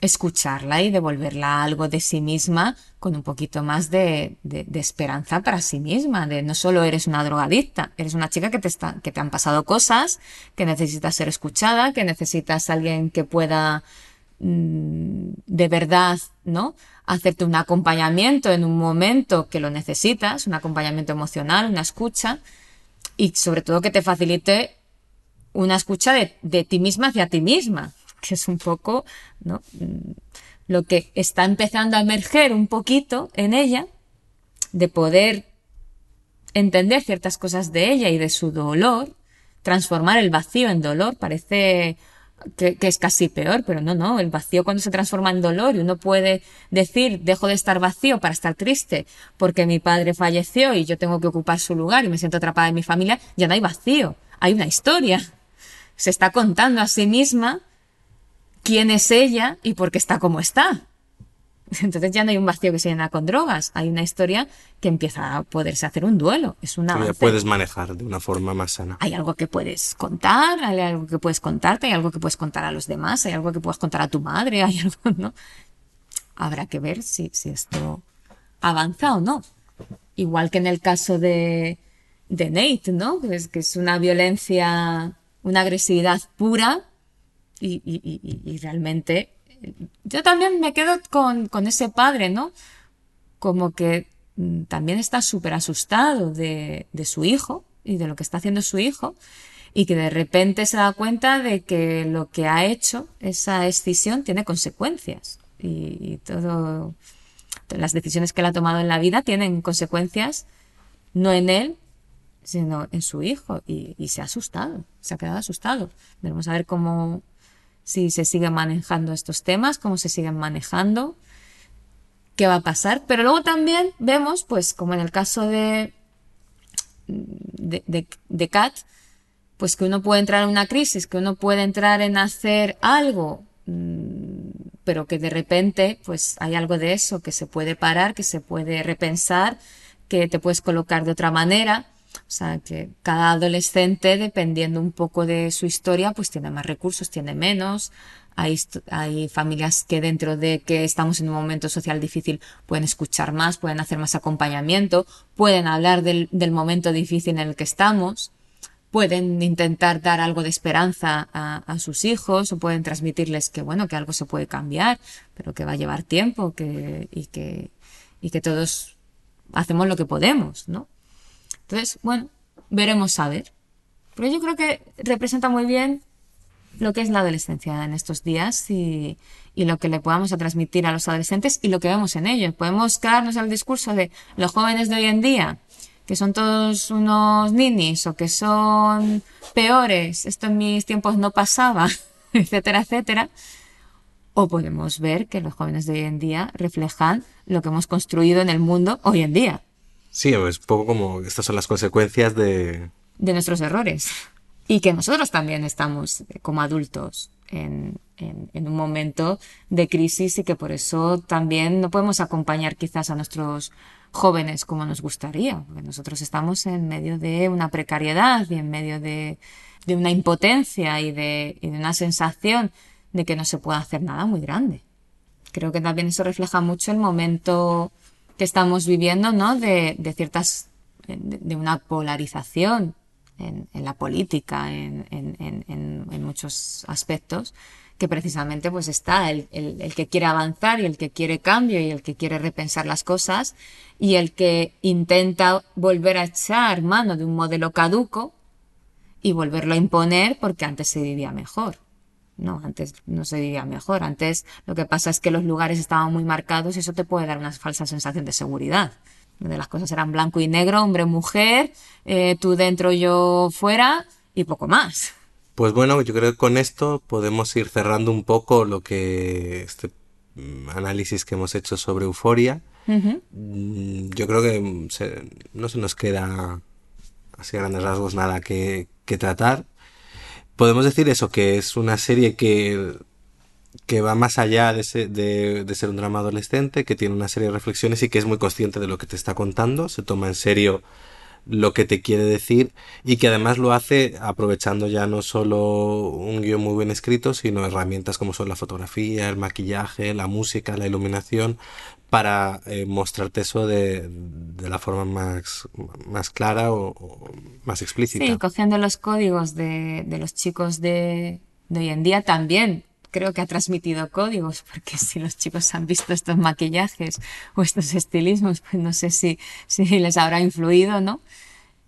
escucharla y devolverla algo de sí misma con un poquito más de, de, esperanza para sí misma, de no solo eres una drogadicta, eres una chica que te, está, que te han pasado cosas, que necesitas ser escuchada, que necesitas alguien que pueda mm, de verdad, ¿no? Hacerte un acompañamiento en un momento que lo necesitas, un acompañamiento emocional, una escucha, y sobre todo que te facilite una escucha de, de ti misma hacia ti misma, que es un poco ¿no? Mm, lo que está empezando a emerger un poquito en ella, de poder entender ciertas cosas de ella y de su dolor, transformar el vacío en dolor, parece que, que, es casi peor, pero no, no, el vacío cuando se transforma en dolor y uno puede decir, dejo de estar vacío para estar triste porque mi padre falleció y yo tengo que ocupar su lugar y me siento atrapada en mi familia, ya no hay vacío, hay una historia. Se está contando a sí misma quién es ella y por qué está como está. Entonces ya no hay un vacío que se llena con drogas, hay una historia que empieza a poderse hacer un duelo. Es una. Ya puedes manejar de una forma más sana. Hay algo que puedes contar, hay algo que puedes contarte, hay algo que puedes contar a los demás, hay algo que puedes contar a tu madre, hay algo, ¿no? Habrá que ver si, si esto avanza o no. Igual que en el caso de, de Nate, ¿no? Es que es una violencia, una agresividad pura y, y, y, realmente yo también me quedo con, con ese padre, ¿no? Como que mm, también está súper asustado de, de su hijo y de lo que está haciendo su hijo y que de repente se da cuenta de que lo que ha hecho, esa escisión, tiene consecuencias y, y todo, las decisiones que él ha tomado en la vida tienen consecuencias no en él, sino en su hijo y, y se ha asustado, se ha quedado asustado. Debemos ver cómo, si se siguen manejando estos temas, cómo se siguen manejando, qué va a pasar. Pero luego también vemos, pues como en el caso de, de, de, de Kat, pues que uno puede entrar en una crisis, que uno puede entrar en hacer algo, mm, pero que de repente pues hay algo de eso que se puede parar, que se puede repensar, que te puedes colocar de otra manera o sea, que cada adolescente, dependiendo un poco de su historia, pues tiene más recursos, tiene menos. Hay, hay familias que dentro de que estamos en un momento social difícil pueden escuchar más, pueden hacer más acompañamiento, pueden hablar del, del momento difícil en el que estamos, pueden intentar dar algo de esperanza a, a, sus hijos o pueden transmitirles que bueno, que algo se puede cambiar, pero que va a llevar tiempo que, y, que, y que todos hacemos lo que podemos, ¿no? Entonces, bueno, veremos a ver. Pero yo creo que representa muy bien lo que es la adolescencia en estos días y, lo que le podamos transmitir a los adolescentes y lo que vemos en ellos. Podemos quedarnos al discurso de los jóvenes de hoy en día, que son todos unos ninis o que son peores, esto en mis tiempos no pasaba, etcétera, etcétera. O podemos ver que los jóvenes de hoy en día reflejan lo que hemos construido en el mundo hoy en día. Sí, es un poco como estas son las consecuencias de... De nuestros errores. Y que nosotros también estamos eh, como adultos en, en, en, un momento de crisis y que por eso también no podemos acompañar quizás a nuestros jóvenes como nos gustaría, porque nosotros estamos en medio de una precariedad y en medio de, de una impotencia y de, y de una sensación de que no se puede hacer nada muy grande. Creo que también eso refleja mucho el momento que estamos viviendo, ¿no? De, de ciertas, de, una polarización en, en la política, en, en, en, muchos aspectos, que precisamente pues está el, el, el, que quiere avanzar y el que quiere cambio y el que quiere repensar las cosas y el que intenta volver a echar mano de un modelo caduco y volverlo a imponer porque antes se vivía mejor. No, antes no se vivía mejor. Antes lo que pasa es que los lugares estaban muy marcados y eso te puede dar una falsa sensación de seguridad. Donde las cosas eran blanco y negro, hombre, mujer, eh, tú dentro, yo fuera y poco más. Pues bueno, yo creo que con esto podemos ir cerrando un poco lo que este mm, análisis que hemos hecho sobre euforia. Uh -huh. Yo creo que se, no se nos queda así a grandes rasgos nada que, que tratar podemos decir eso, que es una serie que que va más allá de, de, ser un drama adolescente, que tiene una serie de reflexiones y que es muy consciente de lo que te está contando, se toma en serio lo que te quiere decir y que además lo hace aprovechando ya no solo un guion muy bien escrito, sino herramientas como son la fotografía, el maquillaje, la música, la iluminación, para eh, mostrarte eso de, la forma más, más clara o, más explícita. Sí, cogiendo los códigos de, de los chicos de, de hoy en día también creo que ha transmitido códigos, porque si los chicos han visto estos maquillajes o estos estilismos, pues no sé si, si les habrá influido, ¿no?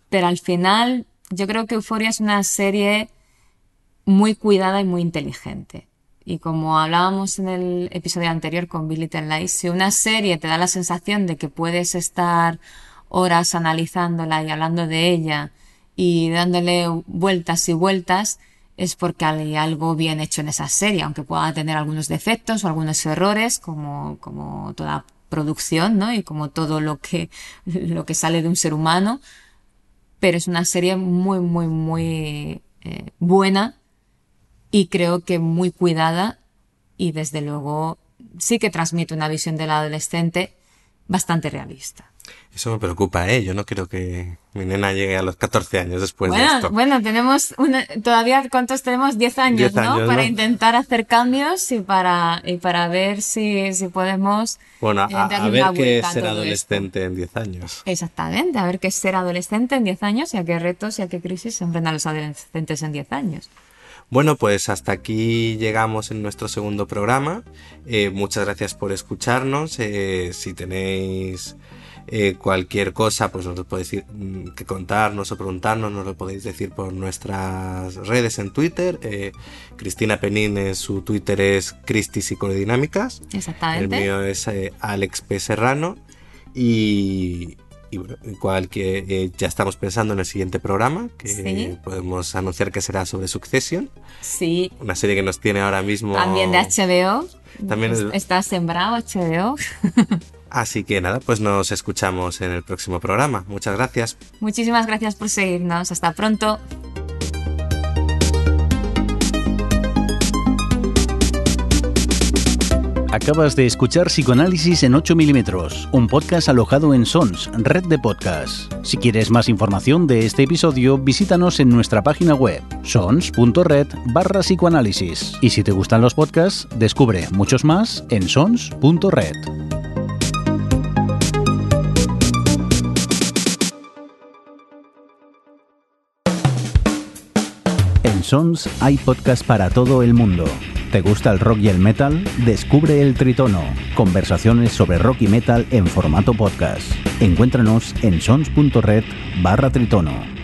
Pero al final, yo creo que Euphoria es una serie muy cuidada y muy inteligente. Y como hablábamos en el episodio anterior con Billy Little Lies, si una serie te da la sensación de que puedes estar horas analizándola y hablando de ella y dándole vueltas y vueltas, es porque hay algo bien hecho en esa serie, aunque pueda tener algunos defectos o algunos errores, como, como toda producción, ¿no? Y como todo lo que, lo que sale de un ser humano. Pero es una serie muy, muy, muy eh, buena y creo que muy cuidada y desde luego sí que transmite una visión del adolescente bastante realista. Eso me preocupa, ¿eh? Yo no quiero que mi nena llegue a los 14 años después de esto. Bueno, tenemos una, todavía, ¿cuántos tenemos? 10 años, ¿no? Para intentar hacer cambios y para, y para ver si, si podemos... Bueno, a, a ver qué es ser adolescente en 10 años. Exactamente, a ver qué es ser adolescente en 10 años y a qué retos y a qué crisis se enfrentan los adolescentes en 10 años. Bueno, pues hasta aquí llegamos en nuestro segundo programa. Eh, muchas gracias por escucharnos. Eh, si tenéis eh, cualquier cosa, pues nos lo podéis mm, que contarnos o preguntarnos, nos lo podéis decir por nuestras redes en Twitter. Cristina Penín, su Twitter es Cristi Psicodinámicas. Exactamente. El mío es Alex P. Serrano. Y, igual que eh, ya estamos pensando en el siguiente programa, que podemos anunciar que será sobre Succession. Sí. Una serie que nos tiene ahora mismo. También de HBO. También está sembrado HBO. Así que nada, pues nos escuchamos en el próximo programa. Muchas gracias. Muchísimas gracias por seguirnos. Hasta pronto. Acabas de escuchar Psicoanálisis en 8 milímetros, un podcast alojado en Sons, red de podcasts. Si quieres más información de este episodio, visítanos en nuestra página web, sons.red barra psicoanálisis. Y si te gustan los podcasts, descubre muchos más en sons.red. En Sons hay podcast para todo el mundo. ¿Te gusta el rock y el metal? Descubre el Tritono, conversaciones sobre rock y metal en formato podcast. Encuéntranos en sons.red barra Tritono.